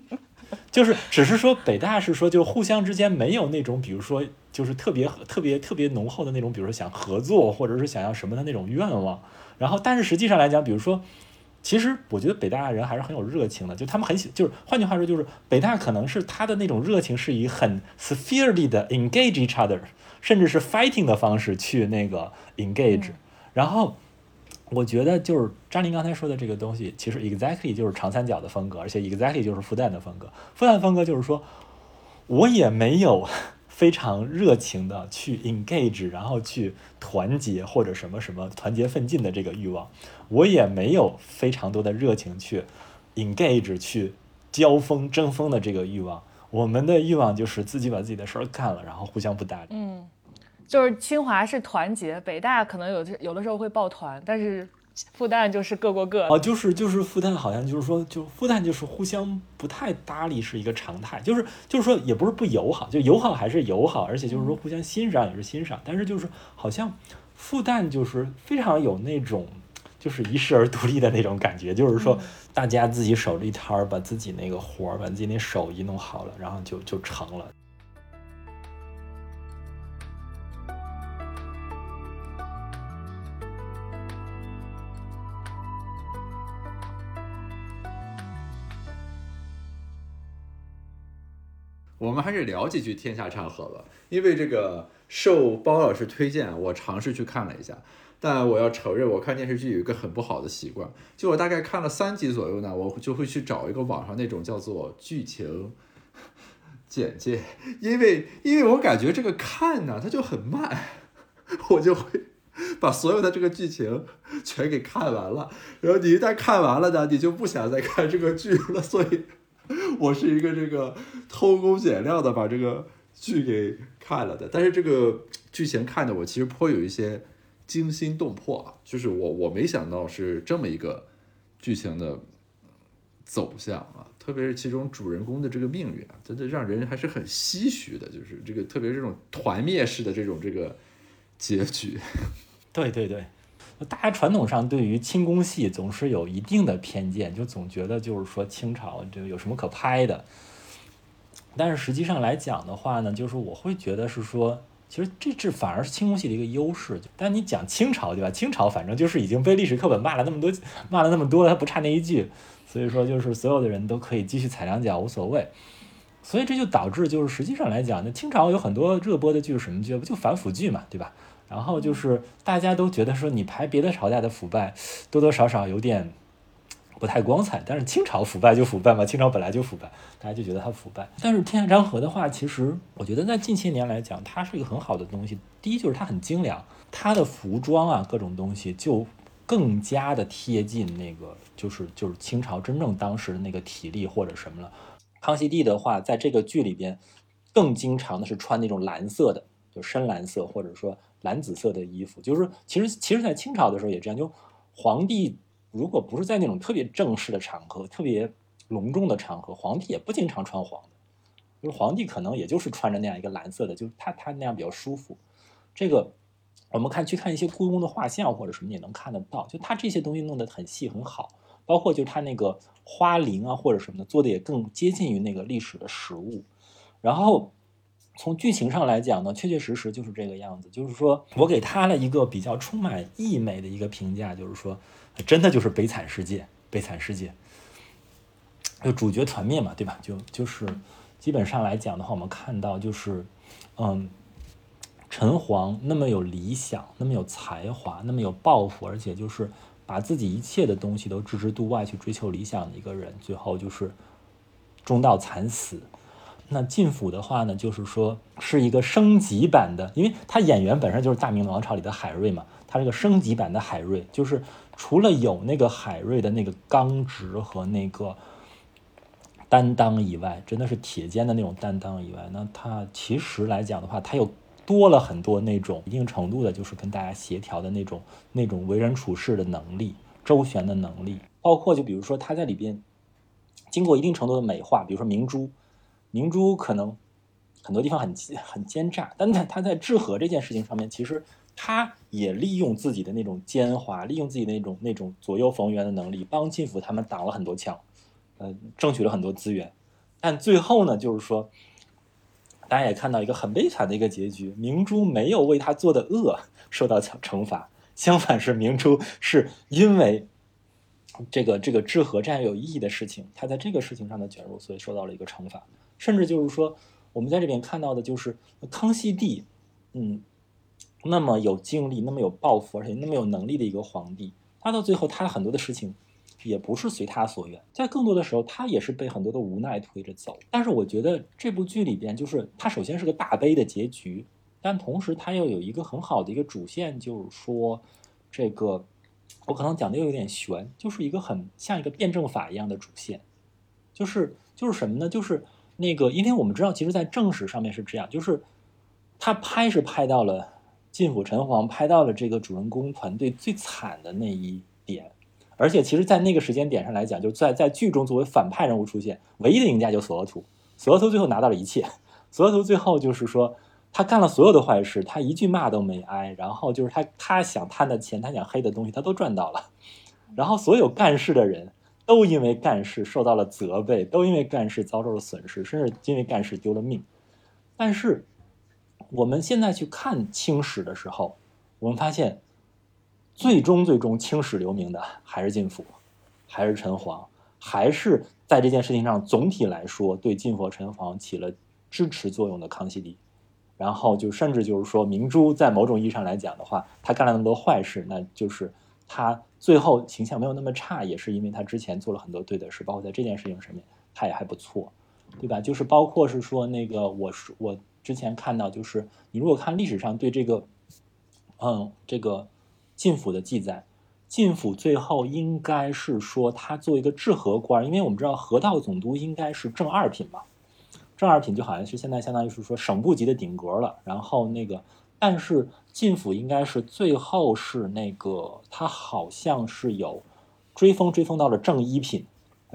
S1: 就是只是说北大是说，就互相之间没有那种，比如说就是特别特别特别浓厚的那种，比如说想合作或者是想要什么的那种愿望。然后，但是实际上来讲，比如说。其实我觉得北大人还是很有热情的，就他们很喜，就是换句话说，就是北大可能是他的那种热情是以很 severely 的 engage each other，甚至是 fighting 的方式去那个 engage。然后我觉得就是张琳刚才说的这个东西，其实 exactly 就是长三角的风格，而且 exactly 就是复旦的风格。复旦风格就是说，我也没有。非常热情的去 engage，然后去团结或者什么什么团结奋进的这个欲望，我也没有非常多的热情去 engage 去交锋争锋的这个欲望。我们的欲望就是自己把自己的事儿干了，然后互相不搭理。
S3: 就是清华是团结，北大可能有有的时候会抱团，但是。复旦就是各过各
S1: 哦，就是就是复旦，好像就是说，就复旦就是互相不太搭理是一个常态，就是就是说也不是不友好，就友好还是友好，而且就是说互相欣赏也是欣赏，但是就是好像复旦就是非常有那种就是一世而独立的那种感觉，就是说大家自己守着一摊儿，把自己那个活儿，把自己那手艺弄好了，然后就就成了。
S2: 我们还是聊几句《天下长河》吧，因为这个受包老师推荐，我尝试去看了一下。但我要承认，我看电视剧有一个很不好的习惯，就我大概看了三集左右呢，我就会去找一个网上那种叫做剧情简介，因为因为我感觉这个看呢，它就很慢，我就会把所有的这个剧情全给看完了。然后你一旦看完了呢，你就不想再看这个剧了，所以。我是一个这个偷工减料的把这个剧给看了的，但是这个剧情看的我其实颇有一些惊心动魄啊，就是我我没想到是这么一个剧情的走向啊，特别是其中主人公的这个命运啊，真的让人还是很唏嘘的，就是这个特别这种团灭式的这种这个结局。
S1: 对 对对。大家传统上对于清宫戏总是有一定的偏见，就总觉得就是说清朝就有什么可拍的。但是实际上来讲的话呢，就是我会觉得是说，其实这这反而是清宫戏的一个优势。但你讲清朝对吧？清朝反正就是已经被历史课本骂了那么多，骂了那么多了，他不差那一句，所以说就是所有的人都可以继续踩两脚无所谓。所以这就导致就是实际上来讲，那清朝有很多热播的剧是什么剧？不就反腐剧嘛，对吧？然后就是大家都觉得说你排别的朝代的腐败，多多少少有点不太光彩。但是清朝腐败就腐败嘛，清朝本来就腐败，大家就觉得它腐败。但是天下长河的话，其实我觉得在近些年来讲，它是一个很好的东西。第一就是它很精良，它的服装啊各种东西就更加的贴近那个就是就是清朝真正当时的那个体力或者什么了。康熙帝的话，在这个剧里边更经常的是穿那种蓝色的，就深蓝色或者说。蓝紫色的衣服，就是说，其实其实，在清朝的时候也这样。就皇帝如果不是在那种特别正式的场合、特别隆重的场合，皇帝也不经常穿黄的。就是皇帝可能也就是穿着那样一个蓝色的，就是他他那样比较舒服。这个我们看去看一些故宫的画像或者什么也能看得到，就他这些东西弄得很细很好。包括就他那个花翎啊或者什么的做的也更接近于那个历史的实物。然后从剧情上来讲呢，确确实实就是这个样子。就是说我给他了一个比较充满溢美的一个评价，就是说真的就是悲惨世界，悲惨世界。就主角团灭嘛，对吧？就就是基本上来讲的话，我们看到就是，嗯，陈黄那么有理想，那么有才华，那么有抱负，而且就是把自己一切的东西都置之度外去追求理想的一个人，最后就是中道惨死。那晋府的话呢，就是说是一个升级版的，因为他演员本身就是《大明王朝》里的海瑞嘛，他是个升级版的海瑞，就是除了有那个海瑞的那个刚直和那个担当以外，真的是铁肩的那种担当以外，那他其实来讲的话，他又多了很多那种一定程度的，就是跟大家协调的那种那种为人处事的能力、周旋的能力，包括就比如说他在里边经过一定程度的美化，比如说明珠，明珠可能很多地方很很奸诈，但在他在治河这件事情上面，其实他也利用自己的那种奸猾，利用自己的那种那种左右逢源的能力，帮晋府他们挡了很多枪。呃，争取了很多资源，但最后呢，就是说，大家也看到一个很悲惨的一个结局，明珠没有为他做的恶受到惩惩罚，相反是明珠是因为这个这个治河这样有意义的事情，他在这个事情上的卷入，所以受到了一个惩罚，甚至就是说，我们在这边看到的就是康熙帝，嗯，那么有精力，那么有抱负，而且那么有能力的一个皇帝，他到最后他很多的事情。也不是随他所愿，在更多的时候，他也是被很多的无奈推着走。但是我觉得这部剧里边，就是他首先是个大悲的结局，但同时他又有一个很好的一个主线，就是说，这个我可能讲的又有点悬，就是一个很像一个辩证法一样的主线，就是就是什么呢？就是那个，因为我们知道，其实，在正史上面是这样，就是他拍是拍到了晋府陈黄，拍到了这个主人公团队最惨的那一点。而且，其实，在那个时间点上来讲，就在在剧中作为反派人物出现，唯一的赢家就索额图。索额图最后拿到了一切，索额图最后就是说，他干了所有的坏事，他一句骂都没挨。然后就是他他想贪的钱，他想黑的东西，他都赚到了。然后所有干事的人都因为干事受到了责备，都因为干事遭受了损失，甚至因为干事丢了命。但是我们现在去看清史的时候，我们发现。最终，最终青史留名的还是晋府，还是陈黄，还是在这件事情上总体来说对晋府、陈黄起了支持作用的康熙帝。然后就甚至就是说，明珠在某种意义上来讲的话，他干了那么多坏事，那就是他最后形象没有那么差，也是因为他之前做了很多对的事，包括在这件事情上面他也还不错，对吧？就是包括是说那个，我是我之前看到，就是你如果看历史上对这个，嗯，这个。晋府的记载，晋府最后应该是说他做一个治和官，因为我们知道河道总督应该是正二品嘛，正二品就好像是现在相当于是说省部级的顶格了。然后那个，但是晋府应该是最后是那个他好像是有追封追封到了正一品，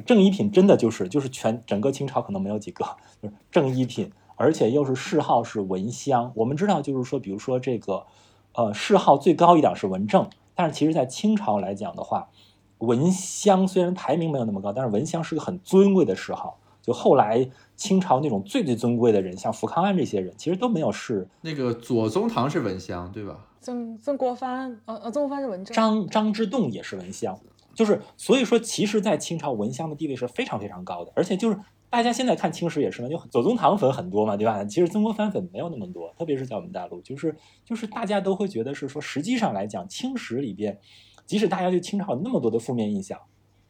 S1: 正一品真的就是就是全整个清朝可能没有几个就是正一品，而且又是谥号是文襄。我们知道就是说，比如说这个。呃，谥号最高一档是文正，但是其实，在清朝来讲的话，文襄虽然排名没有那么高，但是文襄是个很尊贵的谥号。就后来清朝那种最最尊贵的人，像福康安这些人，其实都没有事。
S2: 那个左宗棠是文香，对吧？
S3: 曾曾国藩，呃呃，曾国藩是文正。
S1: 张张之洞也是文香，就是所以说，其实，在清朝文香的地位是非常非常高的，而且就是。大家现在看清史也是嘛，就左宗棠粉很多嘛，对吧？其实曾国藩粉没有那么多，特别是在我们大陆，就是就是大家都会觉得是说，实际上来讲，清史里边，即使大家对清朝有那么多的负面印象，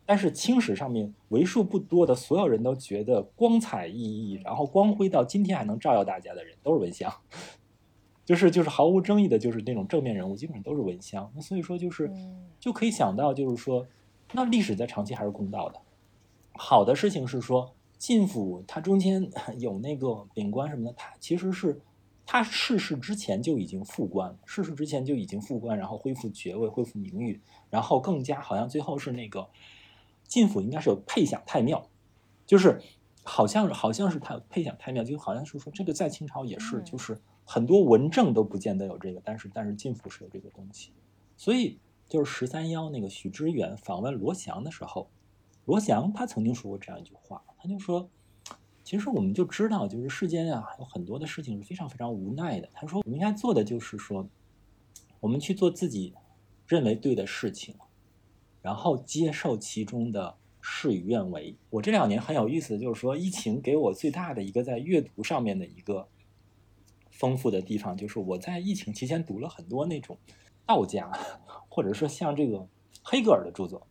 S1: 但是清史上面为数不多的所有人都觉得光彩熠熠，然后光辉到今天还能照耀大家的人，都是文襄，就是就是毫无争议的，就是那种正面人物，基本上都是文襄。那所以说，就是就可以想到，就是说，那历史在长期还是公道的。好的事情是说。晋府它中间 有那个贬官什么的，他其实是他逝世之前就已经复官，逝世之前就已经复官，然后恢复爵位，恢复名誉，然后更加好像最后是那个晋府应该是有配享太庙，就是好像好像是他有配享太庙，就好像是说这个在清朝也是，就是很多文政都不见得有这个，但是但是晋府是有这个东西，所以就是十三幺那个许知远访问罗翔的时候。罗翔他曾经说过这样一句话，他就说，其实我们就知道，就是世间啊有很多的事情是非常非常无奈的。他说，我们应该做的就是说，我们去做自己认为对的事情，然后接受其中的事与愿违。我这两年很有意思的就是说，疫情给我最大的一个在阅读上面的一个丰富的地方，就是我在疫情期间读了很多那种道家，或者说像这个黑格尔的著作。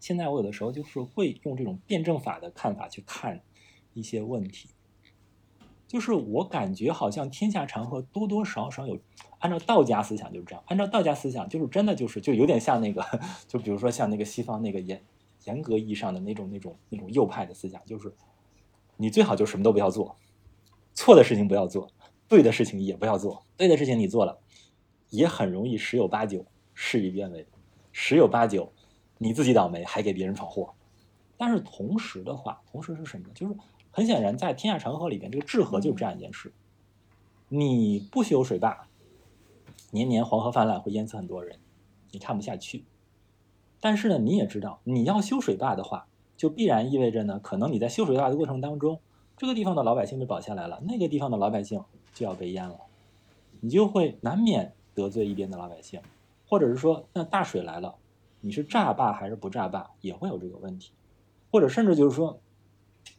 S1: 现在我有的时候就是会用这种辩证法的看法去看一些问题，就是我感觉好像天下长河多多少少有，按照道家思想就是这样，按照道家思想就是真的就是就有点像那个，就比如说像那个西方那个严严格意义上的那种那种那种右派的思想，就是你最好就什么都不要做，错的事情不要做，对的事情也不要做，对的事情你做了，也很容易十有八九事与愿违，十有八九。你自己倒霉，还给别人闯祸。但是同时的话，同时是什么？就是很显然，在天下长河里边，这个治河就是这样一件事。你不修水坝，年年黄河泛滥，会淹死很多人，你看不下去。但是呢，你也知道，你要修水坝的话，就必然意味着呢，可能你在修水坝的过程当中，这个地方的老百姓被保下来了，那个地方的老百姓就要被淹了，你就会难免得罪一边的老百姓，或者是说，那大水来了。你是炸坝还是不炸坝，也会有这个问题，或者甚至就是说，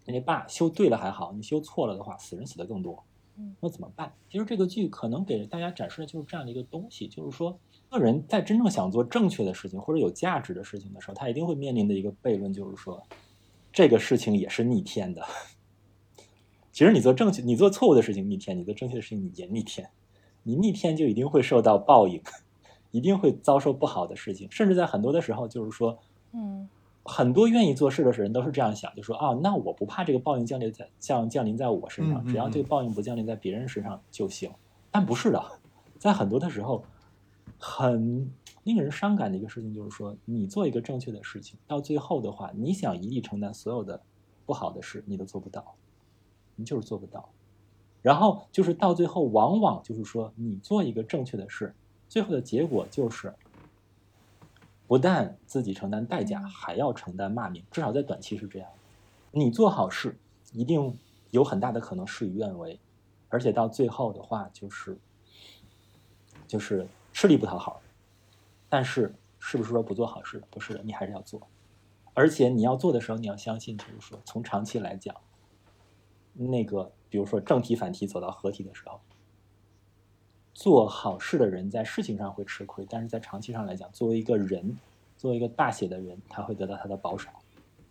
S1: 那爸修对了还好，你修错了的话，死人死的更多，那怎么办？其实这个剧可能给大家展示的就是这样的一个东西，就是说，个人在真正想做正确的事情或者有价值的事情的时候，他一定会面临的一个悖论，就是说，这个事情也是逆天的。其实你做正确，你做错误的事情逆天，你做正确的事情也逆天，你逆天就一定会受到报应。一定会遭受不好的事情，甚至在很多的时候，就是说，
S3: 嗯，
S1: 很多愿意做事的人都是这样想，就说啊，那我不怕这个报应降临在降降临在我身上，只要这个报应不降临在别人身上就行。但不是的，在很多的时候，很令人伤感的一个事情就是说，你做一个正确的事情，到最后的话，你想一力承担所有的不好的事，你都做不到，你就是做不到。然后就是到最后，往往就是说，你做一个正确的事。最后的结果就是，不但自己承担代价，还要承担骂名。至少在短期是这样。你做好事，一定有很大的可能事与愿违，而且到最后的话，就是就是吃力不讨好。但是，是不是说不做好事？不是的，你还是要做。而且你要做的时候，你要相信，就是说，从长期来讲，那个比如说正题反题走到合体的时候。做好事的人在事情上会吃亏，但是在长期上来讲，作为一个人，作为一个大写的人，他会得到他的保赏，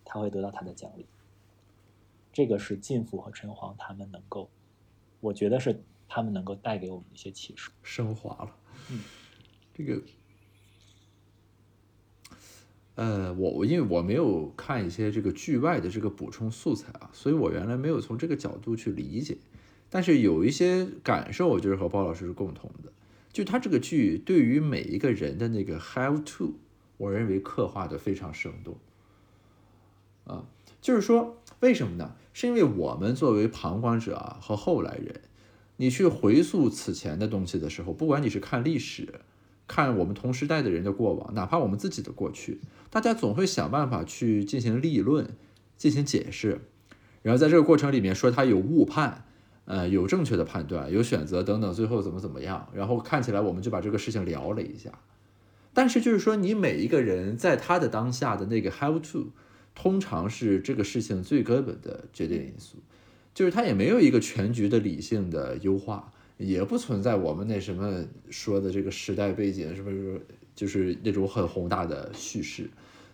S1: 他会得到他的奖励。这个是晋府和陈黄他们能够，我觉得是他们能够带给我们一些启示，
S2: 升华了。
S1: 嗯，
S2: 这个，呃，我我因为我没有看一些这个剧外的这个补充素材啊，所以我原来没有从这个角度去理解。但是有一些感受，我觉得和包老师是共同的。就他这个剧对于每一个人的那个 have to，我认为刻画的非常生动。啊，就是说为什么呢？是因为我们作为旁观者啊和后来人，你去回溯此前的东西的时候，不管你是看历史，看我们同时代的人的过往，哪怕我们自己的过去，大家总会想办法去进行立论、进行解释，然后在这个过程里面说他有误判。呃，有正确的判断，有选择等等，最后怎么怎么样？然后看起来我们就把这个事情聊了一下。但是就是说，你每一个人在他的当下的那个 have to，通常是这个事情最根本的决定因素，就是他也没有一个全局的理性的优化，也不存在我们那什么说的这个时代背景，是不是就是那种很宏大的叙事？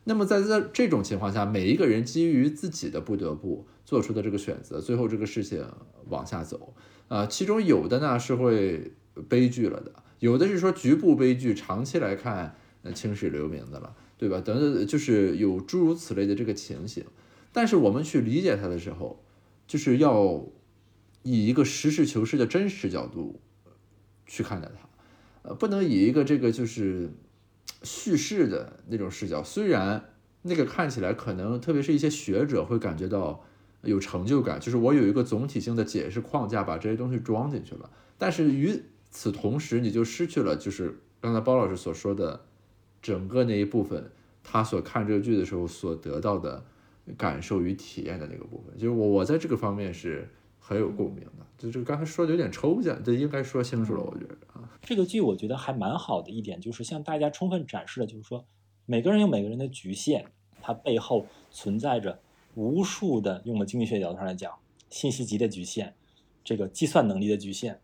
S2: 那么在这这种情况下，每一个人基于自己的不得不。做出的这个选择，最后这个事情往下走啊，其中有的呢是会悲剧了的，有的是说局部悲剧，长期来看，呃，青史留名的了，对吧？等等，就是有诸如此类的这个情形。但是我们去理解它的时候，就是要以一个实事求是的真实角度去看待它，呃，不能以一个这个就是叙事的那种视角。虽然那个看起来可能，特别是一些学者会感觉到。有成就感，就是我有一个总体性的解释框架，把这些东西装进去了。但是与此同时，你就失去了，就是刚才包老师所说的整个那一部分，他所看这个剧的时候所得到的感受与体验的那个部分。就是我我在这个方面是很有共鸣的。就这个刚才说的有点抽象，这应该说清楚了，我觉得啊。
S1: 这个剧我觉得还蛮好的一点，就是向大家充分展示了，就是说每个人有每个人的局限，它背后存在着无数的，用我们经济学角度上来讲，信息集的局限，这个计算能力的局限，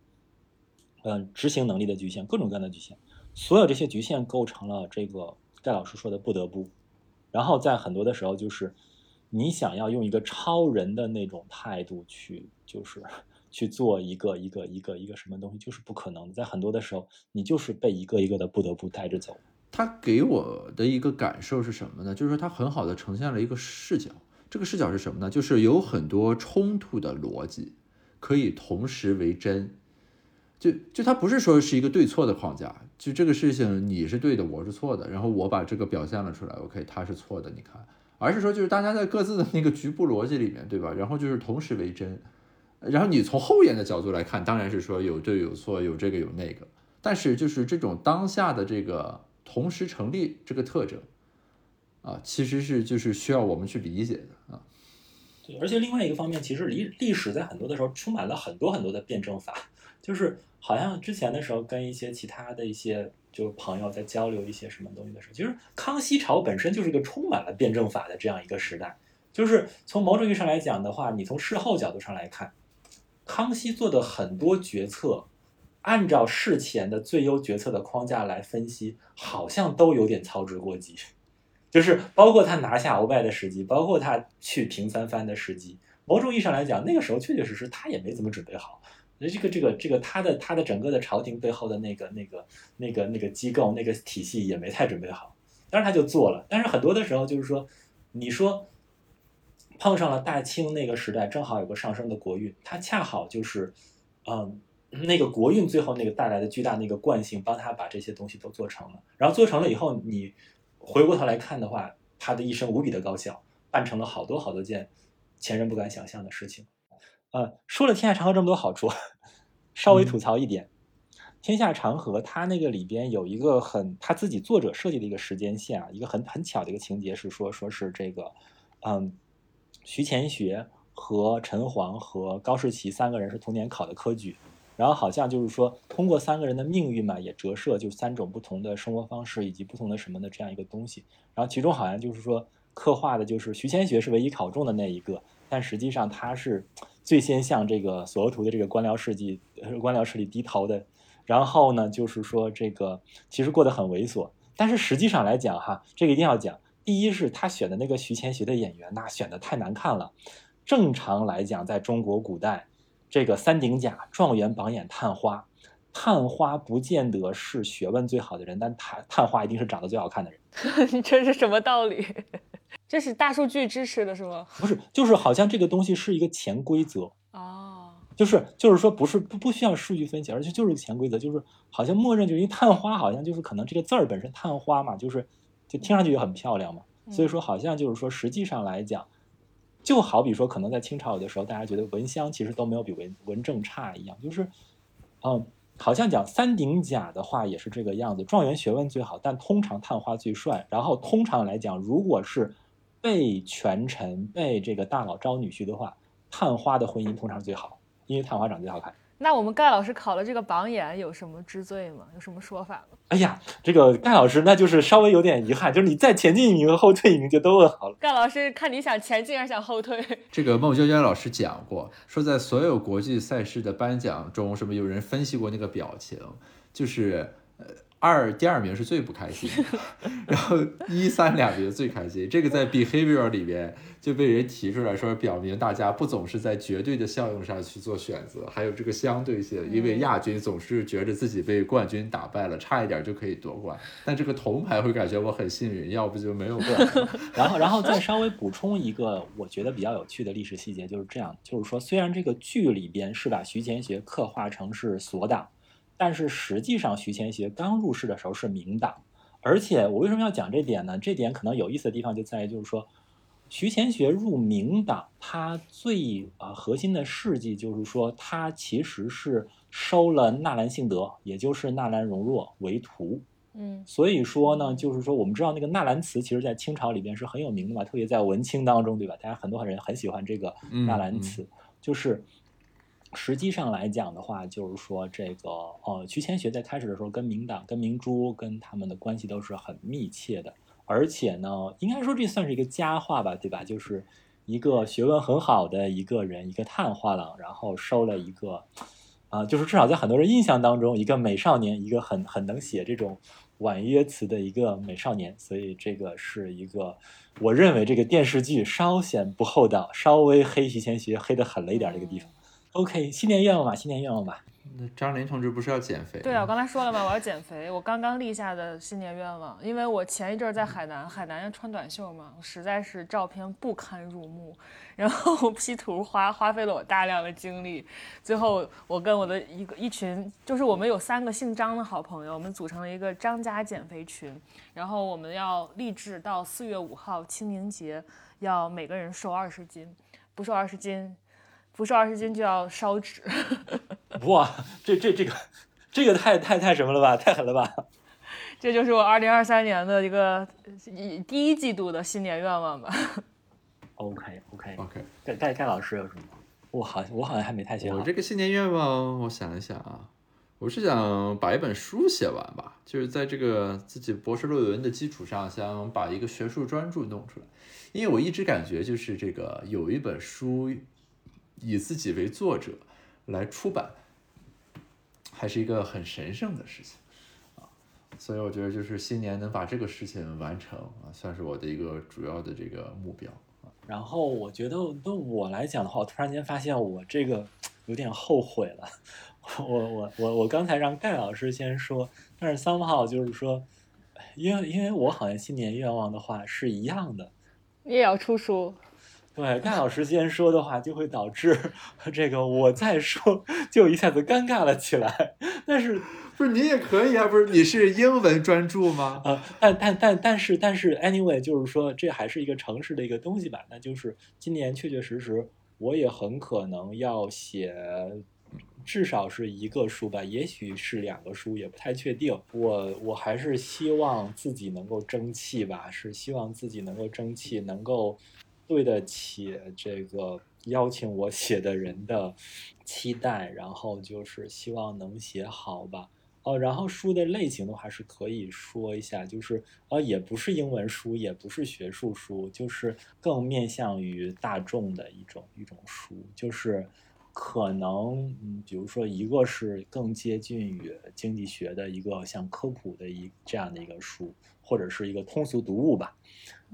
S1: 嗯，执行能力的局限，各种各样的局限，所有这些局限构成了这个盖老师说的不得不。然后在很多的时候，就是你想要用一个超人的那种态度去，就是 去做一个一个一个一个什么东西，就是不可能的。在很多的时候，你就是被一个一个的不得不带着走。
S2: 他给我的一个感受是什么呢？就是说他很好的呈现了一个视角。这个视角是什么呢？就是有很多冲突的逻辑可以同时为真。就就它不是说是一个对错的框架，就这个事情你是对的，我是错的，然后我把这个表现了出来，OK，他是错的，你看，而是说就是大家在各自的那个局部逻辑里面，对吧？然后就是同时为真，然后你从后延的角度来看，当然是说有对有错，有这个有那个，但是就是这种当下的这个同时成立这个特征啊，其实是就是需要我们去理解的啊。
S1: 对，而且另外一个方面，其实历历史在很多的时候充满了很多很多的辩证法，就是。好像之前的时候跟一些其他的一些就朋友在交流一些什么东西的时候，其实康熙朝本身就是一个充满了辩证法的这样一个时代。就是从某种意义上来讲的话，你从事后角度上来看，康熙做的很多决策，按照事前的最优决策的框架来分析，好像都有点操之过急。就是包括他拿下鳌拜的时机，包括他去平三藩的时机，某种意义上来讲，那个时候确确实实他也没怎么准备好。那这个这个这个他的他的整个的朝廷背后的那个那个那个那个机构那个体系也没太准备好，但是他就做了。但是很多的时候就是说，你说碰上了大清那个时代，正好有个上升的国运，他恰好就是，嗯，那个国运最后那个带来的巨大那个惯性，帮他把这些东西都做成了。然后做成了以后，你回过头来看的话，他的一生无比的高效，办成了好多好多件前人不敢想象的事情。呃，说了天下长河这么多好处，稍微吐槽一点，天下长河它那个里边有一个很他自己作者设计的一个时间线啊，一个很很巧的一个情节是说说是这个，嗯，徐乾学和陈黄和高士奇三个人是同年考的科举，然后好像就是说通过三个人的命运嘛，也折射就三种不同的生活方式以及不同的什么的这样一个东西，然后其中好像就是说刻画的就是徐乾学是唯一考中的那一个，但实际上他是。最先向这个索额图的这个官僚势力、官僚势力低头的，然后呢，就是说这个其实过得很猥琐，但是实际上来讲哈，这个一定要讲。第一是他选的那个徐乾学的演员，那选的太难看了。正常来讲，在中国古代，这个三鼎甲状元榜眼探花，探花不见得是学问最好的人，但探探花一定是长得最好看的人。
S3: 你这是什么道理？这是大数据支持的是吗？
S1: 不是，就是好像这个东西是一个潜规则
S3: 哦，
S1: 就是就是说不是不不需要数据分析，而且就是潜规则，就是好像默认就是因为探花好像就是可能这个字儿本身探花嘛，就是就听上去就很漂亮嘛，所以说好像就是说实际上来讲，就好比说可能在清朝有的时候大家觉得文香其实都没有比文文正差一样，就是嗯，好像讲三鼎甲的话也是这个样子，状元学问最好，但通常探花最帅，然后通常来讲如果是。被权臣、被这个大佬招女婿的话，探花的婚姻通常最好，因为探花长得最好看。
S3: 那我们盖老师考了这个榜眼，有什么之罪吗？有什么说法吗？
S1: 哎呀，这个盖老师那就是稍微有点遗憾，就是你再前进一名和后退一名就都问好了。
S3: 盖老师看你想前进还是想后退？
S2: 这个孟娟娟老师讲过，说在所有国际赛事的颁奖中，什么有人分析过那个表情，就是呃。二第二名是最不开心，然后一三两名最开心。这个在 behavior 里边就被人提出来说，表明大家不总是在绝对的效用上去做选择，还有这个相对性。因为亚军总是觉得自己被冠军打败了，差一点就可以夺冠，但这个铜牌会感觉我很幸运，要不就没有冠。
S1: 然后，然后再稍微补充一个我觉得比较有趣的历史细节，就是这样，就是说虽然这个剧里边是把徐乾学刻画成是锁党。但是实际上，徐乾学刚入世的时候是明党，而且我为什么要讲这点呢？这点可能有意思的地方就在于，就是说，徐乾学入明党，他最啊核心的事迹就是说，他其实是收了纳兰性德，也就是纳兰容若为徒，
S3: 嗯
S1: 所以说呢，就是说我们知道那个纳兰词，其实在清朝里边是很有名的嘛，特别在文青当中，对吧？大家很多人很喜欢这个
S2: 嗯
S1: 纳兰词，就是实际上来讲的话，就是说这个呃，徐乾学在开始的时候跟明党、跟明珠跟他们的关系都是很密切的，而且呢，应该说这算是一个佳话吧，对吧？就是一个学问很好的一个人，一个探花郎，然后收了一个。啊，就是至少在很多人印象当中，一个美少年，一个很很能写这种婉约词的一个美少年，所以这个是一个，我认为这个电视剧稍显不厚道，稍微黑徐乾学黑的狠了一点儿这个地方。OK，新年愿望吧，新年愿望吧。
S2: 那张琳同志不是要减肥？
S3: 对啊，我刚才说了嘛，我要减肥。我刚刚立下的新年愿望，因为我前一阵儿在海南，海南要穿短袖嘛，实在是照片不堪入目，然后 P 图花花费了我大量的精力，最后我跟我的一个一群，就是我们有三个姓张的好朋友，我们组成了一个张家减肥群，然后我们要立志到四月五号清明节，要每个人瘦二十斤，不瘦二十斤，不瘦二十斤就要烧纸。
S1: 哇，这这这个这个太太太什么了吧，太狠了吧！
S3: 这就是我二零二三年的一个一第一季度的新年愿望吧。
S1: OK
S2: OK，OK，
S1: 盖盖盖老师有什么？我好我好像还没太写好
S2: 我。这个新年愿望，我想一想啊，我是想把一本书写完吧，就是在这个自己博士论文的基础上，想把一个学术专著弄出来。因为我一直感觉，就是这个有一本书以自己为作者来出版，还是一个很神圣的事情啊。所以我觉得，就是新年能把这个事情完成啊，算是我的一个主要的这个目标。
S1: 然后我觉得，对我来讲的话，我突然间发现我这个有点后悔了。我我我我刚才让盖老师先说，但是 somehow 就是说，因为因为我好像新年愿望的话是一样的，
S3: 你也要出书，
S1: 对，盖老师先说的话，就会导致 这个我再说 就一下子尴尬了起来。但是
S2: 不是你也可以啊，不是你是英文专注吗？
S1: 呃，但但但但是但是，anyway，就是说这还是一个城市的一个东西吧。那就是今年确确实实，我也很可能要写，至少是一个书吧，也许是两个书，也不太确定。我我还是希望自己能够争气吧，是希望自己能够争气，能够对得起这个邀请我写的人的期待，然后就是希望能写好吧。哦，然后书的类型的话是可以说一下，就是呃，也不是英文书，也不是学术书，就是更面向于大众的一种一种书，就是可能嗯，比如说一个是更接近于经济学的一个像科普的一这样的一个书，或者是一个通俗读物吧。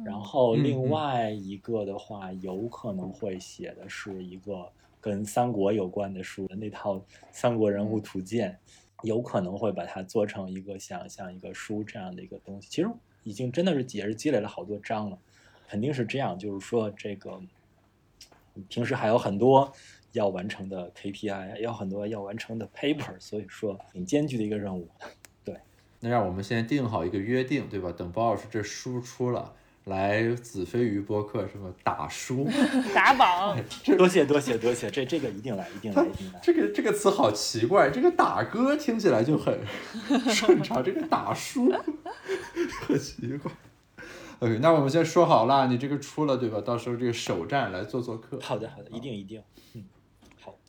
S1: 然后
S2: 嗯
S1: 另
S2: 嗯
S1: 外一个的话，有可能会写的是一个跟三国有关的书，那套《三国人物图鉴》。有可能会把它做成一个像像一个书这样的一个东西。其实已经真的是也是积累了好多章了，肯定是这样。就是说这个平时还有很多要完成的 KPI，要很多要完成的 paper，所以说挺艰巨的一个任务。
S2: 对那让我们先定好一个约定，对吧？等包老师这书出了，来子非鱼播客什么打书，
S3: 打榜，
S1: 多谢多谢多谢，这这个一定来，一定来，一定来。
S2: 这个这个词好奇怪，这个打歌听起来就很顺畅，这个打书很奇怪。OK，那我们先说好了，你这个出了对吧？到时候这个首站来做做客。
S1: 好的好的，一定一定，嗯，好。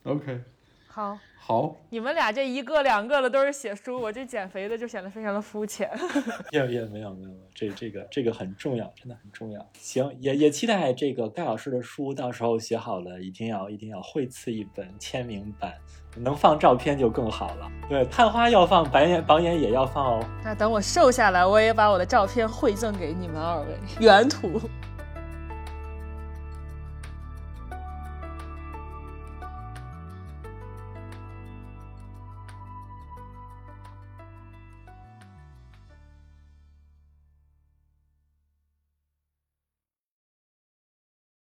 S2: OK，
S3: 好，
S2: 好，
S3: 你们俩这一个两个的都是写书，我这减肥的就显得非常的肤浅。
S1: 也也没有没有没有，这这个这个很重要，真的很重要。行，也也期待这个盖老师的书到时候写好了，一定要一定要绘赐一本签名版，能放照片就更好了。对，探花要放，榜眼榜眼也要放哦。
S3: 那等我瘦下来，我也把我的照片馈赠给你们二位，原图。